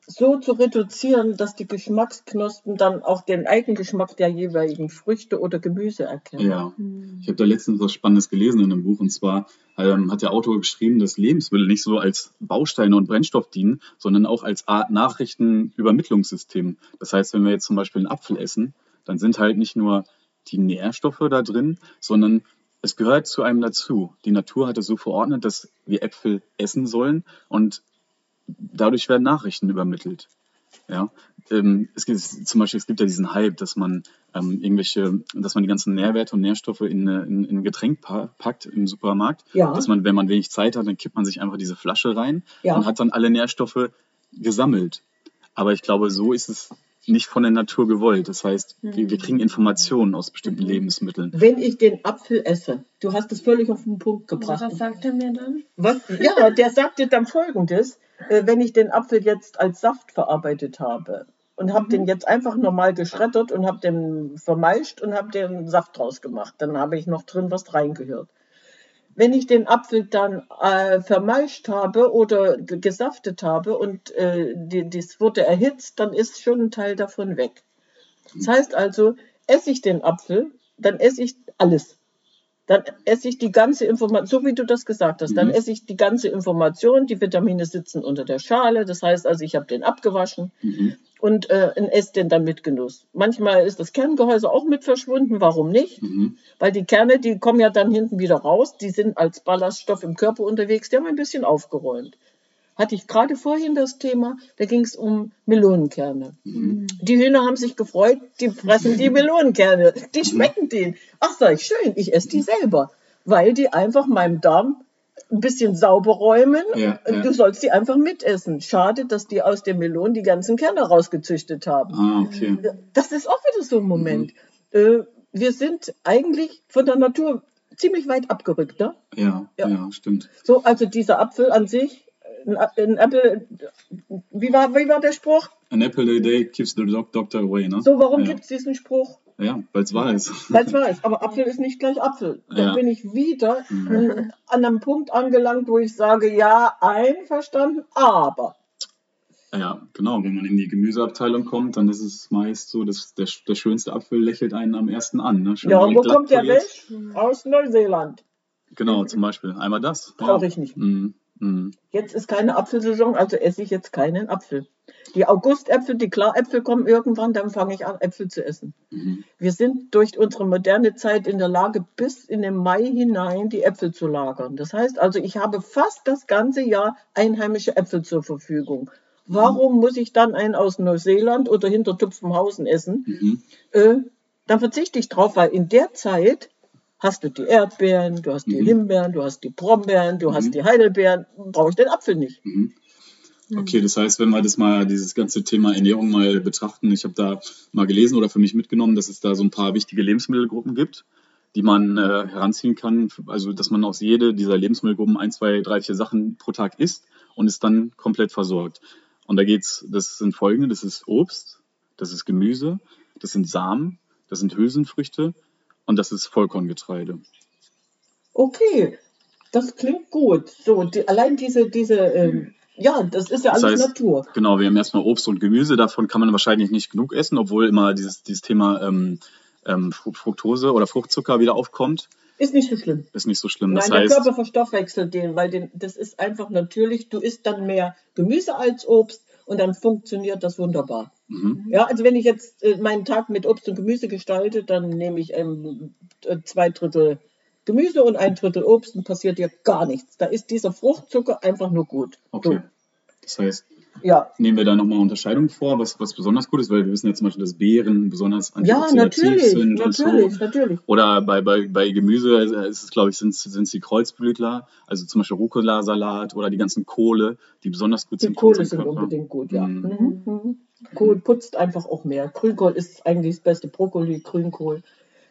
Speaker 2: so zu reduzieren, dass die Geschmacksknospen dann auch den Eigengeschmack der jeweiligen Früchte oder Gemüse erkennen.
Speaker 3: Ja. Ich habe da letztens was Spannendes gelesen in einem Buch und zwar ähm, hat der Autor geschrieben, dass Lebensmittel nicht so als Bausteine und Brennstoff dienen, sondern auch als Art Nachrichtenübermittlungssystem. Das heißt, wenn wir jetzt zum Beispiel einen Apfel essen, dann sind halt nicht nur die Nährstoffe da drin, sondern es gehört zu einem dazu. Die Natur hat es so verordnet, dass wir Äpfel essen sollen und dadurch werden Nachrichten übermittelt. Ja, ähm, es gibt zum Beispiel, es gibt ja diesen Hype, dass man ähm, irgendwelche, dass man die ganzen Nährwerte und Nährstoffe in, eine- in, in ein Getränk pa packt im Supermarkt.
Speaker 2: Ja.
Speaker 3: Dass man, wenn man wenig Zeit hat, dann kippt man sich einfach diese Flasche rein
Speaker 2: Ja.
Speaker 3: und hat dann alle Nährstoffe gesammelt. Aber ich glaube, so ist es nicht von der Natur gewollt. Das heißt, wir, wir kriegen Informationen aus bestimmten Lebensmitteln.
Speaker 2: Wenn ich den Apfel esse, du hast es völlig auf den Punkt gebracht.
Speaker 1: Was sagt er mir dann?
Speaker 2: Was? Ja, der sagt dir dann folgendes, äh, wenn ich den Apfel jetzt als Saft verarbeitet habe und habe den jetzt einfach normal geschreddert und habe den vermeischt und habe den Saft draus gemacht, dann habe ich noch drin was reingehört. Wenn ich den Apfel dann äh, vermeischt habe oder gesaftet habe und äh, die, das wurde erhitzt, dann ist schon ein Teil davon weg. Das heißt also, esse ich den Apfel, dann esse ich alles. Dann esse ich die ganze Information, so wie du das gesagt hast, dann
Speaker 3: Mhm.
Speaker 2: esse ich die ganze Information, die Vitamine sitzen unter der Schale, das heißt also, ich habe den abgewaschen
Speaker 3: Mhm.
Speaker 2: und, äh, esse den dann mit Genuss. Manchmal ist das Kerngehäuse auch mit verschwunden, warum nicht?
Speaker 3: Mhm.
Speaker 2: Weil die Kerne, die kommen ja dann hinten wieder raus, die sind als Ballaststoff im Körper unterwegs, die haben ein bisschen aufgeräumt. Hatte ich gerade vorhin das Thema, da ging es um Melonenkerne.
Speaker 3: Mhm.
Speaker 2: Die Hühner haben sich gefreut, die fressen die Melonenkerne. Die schmecken denen. Ach, sag ich, schön, ich esse die selber. Weil die einfach meinem Darm ein bisschen sauber räumen.
Speaker 3: Ja, ja.
Speaker 2: Du sollst die einfach mitessen. Schade, dass die aus den Melonen die ganzen Kerne rausgezüchtet haben.
Speaker 3: Ah, okay.
Speaker 2: Das ist auch wieder so ein Moment. Äh, wir sind eigentlich von der Natur ziemlich weit abgerückt. Ne?
Speaker 3: Ja,
Speaker 2: Ja.
Speaker 3: ja, stimmt.
Speaker 2: So, also dieser Apfel an sich, ein, A- ein Apfel, wie war, wie war der Spruch?
Speaker 3: An apple a day keeps the doc doctor away, ne?
Speaker 2: So, warum
Speaker 3: ja.
Speaker 2: gibt es diesen Spruch?
Speaker 3: Ja, weil es wahr ist.
Speaker 2: Weil es weiß, aber Apfel ist nicht gleich Apfel. Da
Speaker 3: Ja.
Speaker 2: bin ich wieder
Speaker 3: Mhm.
Speaker 2: an einem Punkt angelangt, wo ich sage, ja, einverstanden, aber.
Speaker 3: Ja, genau. Wenn man in die Gemüseabteilung kommt, dann ist es meist so, dass der, der schönste Apfel lächelt einen am ersten an. Ne? Schön
Speaker 2: Ja, und wo kommt der weg? Aus Neuseeland.
Speaker 3: Genau, zum Beispiel. Einmal das. Ja.
Speaker 2: Brauche ich nicht.
Speaker 3: Mhm. Mhm.
Speaker 2: Jetzt ist keine Apfelsaison, also esse ich jetzt keinen Apfel. Die Augustäpfel, die Klaräpfel kommen irgendwann, dann fange ich an, Äpfel zu essen.
Speaker 3: Mhm.
Speaker 2: Wir sind durch unsere moderne Zeit in der Lage, bis in den Mai hinein die Äpfel zu lagern. Das heißt also, ich habe fast das ganze Jahr einheimische Äpfel zur Verfügung. Warum muss ich dann einen aus Neuseeland oder hinter Tupfenhausen essen?
Speaker 3: Mhm.
Speaker 2: Äh, dann verzichte ich drauf, weil in der Zeit hast du die Erdbeeren, du hast die
Speaker 3: Mhm.
Speaker 2: Himbeeren, du hast die Brombeeren, du hast
Speaker 3: Mhm.
Speaker 2: die Heidelbeeren, brauche ich den Apfel nicht.
Speaker 3: Mhm. Okay, das heißt, wenn wir das mal, dieses ganze Thema Ernährung mal betrachten, ich habe da mal gelesen oder für mich mitgenommen, dass es da so ein paar wichtige Lebensmittelgruppen gibt, die man äh, heranziehen kann. Also, dass man aus jede dieser Lebensmittelgruppen ein, zwei, drei, vier Sachen pro Tag isst und ist dann komplett versorgt. Und da geht's, das sind folgende, das ist Obst, das ist Gemüse, das sind Samen, das sind Hülsenfrüchte und das ist Vollkorngetreide.
Speaker 2: Okay, das klingt gut. So, die, allein diese, diese, ähm, ja, das ist ja
Speaker 3: Das
Speaker 2: alles
Speaker 3: heißt,
Speaker 2: Natur.
Speaker 3: Genau, wir haben erstmal Obst und Gemüse, davon kann man wahrscheinlich nicht genug essen, obwohl immer dieses, dieses Thema ähm, ähm, Fru- Fructose oder Fruchtzucker wieder aufkommt.
Speaker 2: Ist nicht so schlimm.
Speaker 3: Ist nicht so schlimm. Das
Speaker 2: Nein,
Speaker 3: heißt,
Speaker 2: der Körper verstoffwechselt den, weil den, das ist einfach natürlich, du isst dann mehr Gemüse als Obst und dann funktioniert das wunderbar.
Speaker 3: Mhm,
Speaker 2: Ja, also wenn ich jetzt äh, meinen Tag mit Obst und Gemüse gestalte, dann nehme ich ähm, äh, zwei Drittel Gemüse und ein Drittel Obst und passiert dir gar nichts. Da ist dieser Fruchtzucker einfach nur gut.
Speaker 3: okay. Das heißt,
Speaker 2: ja,
Speaker 3: nehmen wir da nochmal Unterscheidungen vor, was, was besonders gut ist, weil wir wissen ja zum Beispiel, dass Beeren besonders
Speaker 2: ja
Speaker 3: antioxidativ
Speaker 2: natürlich,
Speaker 3: sind und so.
Speaker 2: natürlich, natürlich.
Speaker 3: Oder bei, bei, bei Gemüse ist es, glaube ich, sind es die Kreuzblütler, also zum Beispiel Rucola-Salat oder die ganzen Kohle, die besonders gut
Speaker 2: Die
Speaker 3: sind. für
Speaker 2: Kohle sind unbedingt gut, ja.
Speaker 3: Mhm.
Speaker 2: Mhm. Kohl putzt einfach auch mehr. Grünkohl ist eigentlich das beste. Brokkoli, Grünkohl,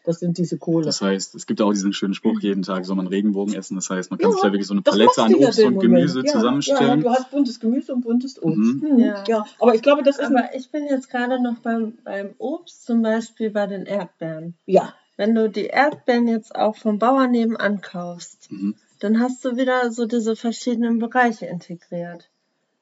Speaker 2: das sind diese Kohle.
Speaker 3: Das heißt, es gibt auch diesen schönen Spruch, jeden Tag soll man Regenbogen essen. Das heißt, man kann
Speaker 2: Ja,
Speaker 3: sich da wirklich so eine Palette an Obst und. Gemüse
Speaker 2: ja,
Speaker 3: zusammenstellen.
Speaker 2: Ja, du hast buntes Gemüse und buntes Obst.
Speaker 3: Mhm.
Speaker 2: Mhm.
Speaker 1: Ja.
Speaker 2: Ja. aber ich glaube, das ist
Speaker 1: Aber ich bin jetzt gerade noch beim, beim Obst, zum Beispiel bei den Erdbeeren.
Speaker 2: ja,
Speaker 1: Wenn du die Erdbeeren jetzt auch vom Bauern nebenan kaufst,
Speaker 3: Mhm.
Speaker 1: dann hast du wieder so diese verschiedenen Bereiche integriert.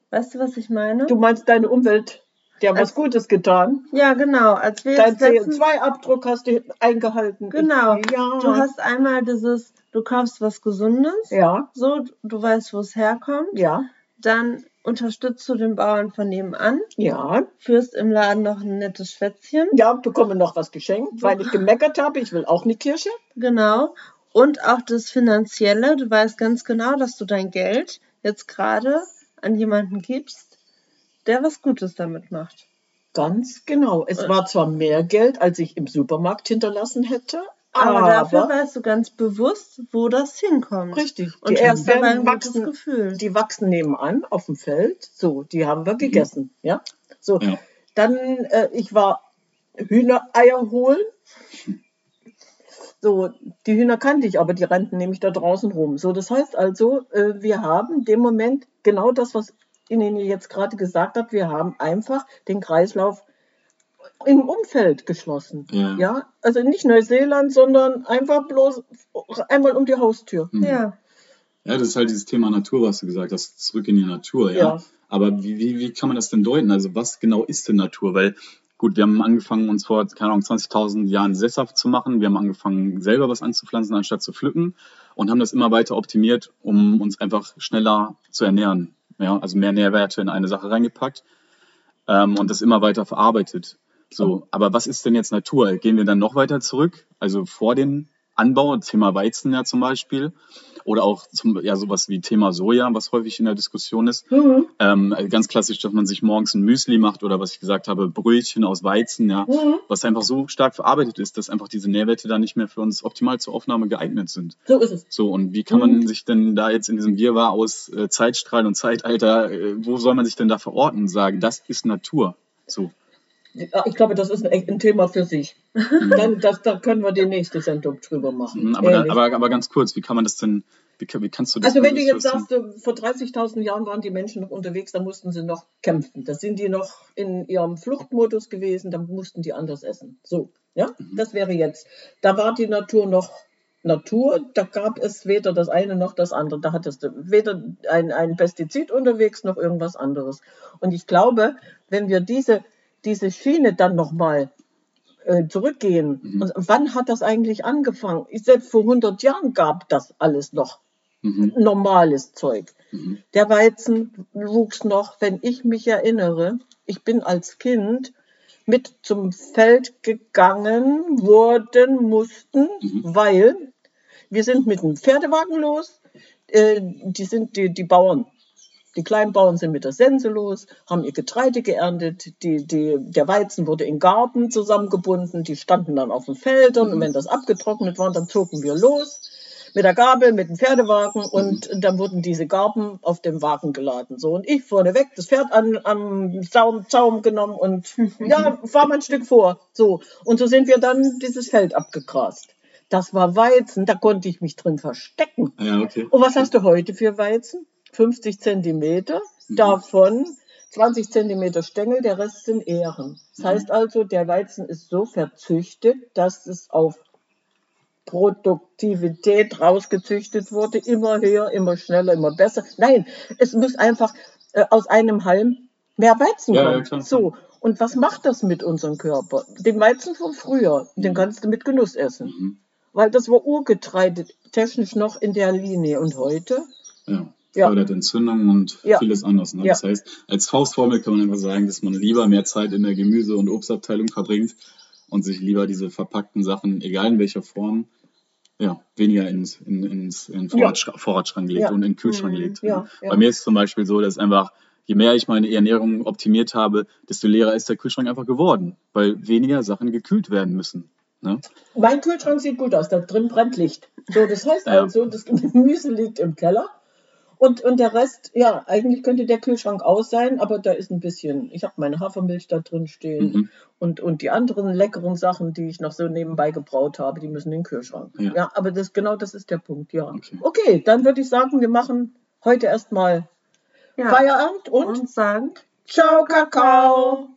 Speaker 1: Weißt du, was ich meine?
Speaker 2: du meinst deine Umwelt, der was
Speaker 1: Als-
Speaker 2: Gutes getan.
Speaker 1: ja, genau. Als wir
Speaker 2: Dein
Speaker 1: jetzt letztens,
Speaker 2: CO2-Abdruck hast du eingehalten.
Speaker 1: Genau.
Speaker 2: Ja.
Speaker 1: du hast einmal dieses, du kaufst was Gesundes,
Speaker 2: ja,
Speaker 1: so, du weißt, wo es herkommt,
Speaker 2: ja,
Speaker 1: dann unterstützt du den Bauern von nebenan,
Speaker 2: ja.
Speaker 1: führst im Laden noch ein nettes Schwätzchen,
Speaker 2: Ja, bekomme noch was geschenkt, weil ich gemeckert habe. Ich will auch eine Kirsche.
Speaker 1: genau. Und auch das Finanzielle, du weißt ganz genau, dass du dein Geld jetzt gerade an jemanden gibst, der was Gutes damit macht.
Speaker 2: Ganz genau. Es war zwar mehr Geld, als ich im Supermarkt hinterlassen hätte,
Speaker 1: Aber,
Speaker 2: aber,
Speaker 1: dafür weißt du ganz bewusst, wo das hinkommt.
Speaker 2: richtig.
Speaker 1: Und
Speaker 2: die
Speaker 1: ein
Speaker 2: Erdbeeren
Speaker 1: gutes
Speaker 2: wachsen,
Speaker 1: Gefühl.
Speaker 2: die wachsen nebenan auf dem Feld. So, die haben wir gegessen. Ja. So,
Speaker 3: Ja.
Speaker 2: dann äh, ich war Hühnereier holen. So, die Hühner kannte ich, aber die rannten nämlich da draußen rum. So, das heißt also, äh, wir haben in dem Moment genau das, was Ihnen jetzt gerade gesagt hat, wir haben einfach den Kreislauf im Umfeld geschlossen.
Speaker 3: Ja.
Speaker 2: Ja, also nicht Neuseeland, sondern einfach bloß einmal um die Haustür.
Speaker 3: Mhm.
Speaker 1: Ja.
Speaker 3: Ja, das ist halt dieses Thema Natur, was du gesagt hast, zurück in die Natur, ja.
Speaker 2: Ja.
Speaker 3: Aber wie, wie, wie kann man das denn deuten? Also was genau ist denn Natur? Weil, gut, wir haben angefangen, uns vor, keine Ahnung, 20.000 Jahren sesshaft zu machen. Wir haben angefangen, selber was anzupflanzen, anstatt zu pflücken und haben das immer weiter optimiert, um uns einfach schneller zu ernähren. Ja, also mehr Nährwerte in eine Sache reingepackt ähm, und das immer weiter verarbeitet. So, aber was ist denn jetzt Natur? Gehen wir dann noch weiter zurück? Also vor den Anbau, Thema Weizen ja zum Beispiel, oder auch zum, ja sowas wie Thema Soja, was häufig in der Diskussion ist.
Speaker 2: Mhm.
Speaker 3: Ähm, ganz klassisch, dass man sich morgens ein Müsli macht oder was ich gesagt habe, Brötchen aus Weizen, ja,
Speaker 2: Mhm.
Speaker 3: was einfach so stark verarbeitet ist, dass einfach diese Nährwerte da nicht mehr für uns optimal zur Aufnahme geeignet sind.
Speaker 2: So ist es.
Speaker 3: So, und wie kann man sich denn da jetzt in diesem Wirrwarr aus äh, Zeitstrahl und Zeitalter, äh, wo soll man sich denn da verorten und sagen, das ist Natur? So.
Speaker 2: Ich glaube, das ist ein, ein Thema für sich. [LAUGHS] Dann, das, da können wir die nächste Sendung drüber machen.
Speaker 3: Mhm, Aber,
Speaker 2: Ehrlich.
Speaker 3: aber, aber ganz kurz, wie kann man das denn, wie, wie kannst du das
Speaker 2: also wenn du jetzt sagst, vor 30.000 Jahren waren die Menschen noch unterwegs, da mussten sie noch kämpfen. Da sind die noch in ihrem Fluchtmodus gewesen, da mussten die anders essen. So, ja,
Speaker 3: Mhm.
Speaker 2: das wäre jetzt. Da war die Natur noch Natur, da gab es weder das eine noch das andere. Da hattest du weder ein, ein Pestizid unterwegs noch irgendwas anderes. Und ich glaube, wenn wir diese, diese Schiene dann nochmal äh, zurückgehen,
Speaker 3: Mhm.
Speaker 2: und wann hat das eigentlich angefangen? Ich, selbst vor 100 Jahren gab das alles noch
Speaker 3: Mhm,
Speaker 2: normales Zeug.
Speaker 3: mhm,
Speaker 2: Der Weizen wuchs noch, wenn ich mich erinnere. Ich bin als Kind mit zum Feld gegangen worden mussten,
Speaker 3: Mhm.
Speaker 2: weil wir sind mit einem Pferdewagen los. Äh, die sind die, die Bauern. Die kleinen Bauern sind mit der Sense los, haben ihr Getreide geerntet. Die, die, der Weizen wurde in Garten zusammengebunden. Die standen dann auf den Feldern. Und wenn das abgetrocknet war, dann zogen wir los mit der Gabel, mit dem Pferdewagen und dann wurden diese Garben auf dem Wagen geladen. So und ich vorneweg, das Pferd an, am Zaum, Zaum genommen und [LAUGHS] ja, fahr mal ein Stück vor. So und so sind wir dann dieses Feld abgegrast. Das war Weizen, da konnte ich mich drin verstecken.
Speaker 3: Ja, okay.
Speaker 2: Und was hast du heute für Weizen? 50 Zentimeter, davon 20 Zentimeter Stängel, der Rest sind Ähren. Das heißt also, der Weizen ist so verzüchtet, dass es auf Produktivität rausgezüchtet wurde, immer höher, immer schneller, immer besser. Nein, es muss einfach äh, aus einem Halm mehr Weizen
Speaker 3: Ja, ja,
Speaker 2: kommen.
Speaker 3: klar.
Speaker 2: so, und was macht das mit unserem Körper? Den Weizen von früher, den kannst du mit Genuss essen.
Speaker 3: Mhm.
Speaker 2: Weil das war Urgetreide, technisch noch in der Linie. Und heute?
Speaker 3: Ja.
Speaker 2: Ja.
Speaker 3: Fördert Entzündungen und
Speaker 2: Ja.
Speaker 3: vieles anderes. Ne? Das heißt, als Faustformel kann man einfach sagen, dass man lieber mehr Zeit in der Gemüse- und Obstabteilung verbringt und sich lieber diese verpackten Sachen, egal in welcher Form, ja, weniger ins, in, ins in den Vorratsch Vorratsschrank legt und in den Kühlschrank
Speaker 1: Mhm.
Speaker 3: legt.
Speaker 2: Ja.
Speaker 3: Bei mir ist es zum Beispiel so, dass einfach, je mehr ich meine Ernährung optimiert habe, desto leerer ist der Kühlschrank einfach geworden, weil weniger Sachen gekühlt werden müssen. Ne?
Speaker 2: Mein Kühlschrank sieht gut aus, da drin brennt Licht. So, das heißt
Speaker 3: Ja.
Speaker 2: also, das Gemüse liegt im Keller. Und, und der Rest, ja, eigentlich könnte der Kühlschrank aus sein, aber da ist ein bisschen, ich habe meine Hafermilch da drin stehen
Speaker 3: Mhm.
Speaker 2: und, und die anderen leckeren Sachen, die ich noch so nebenbei gebraut habe, die müssen in den Kühlschrank.
Speaker 3: Ja.
Speaker 2: Ja, aber das, genau das ist der Punkt, ja.
Speaker 3: Okay.
Speaker 2: Okay, dann würde ich sagen, wir machen heute erstmal
Speaker 1: Ja.
Speaker 2: Feierabend und
Speaker 1: Und sagen,
Speaker 2: Ciao, Kakao!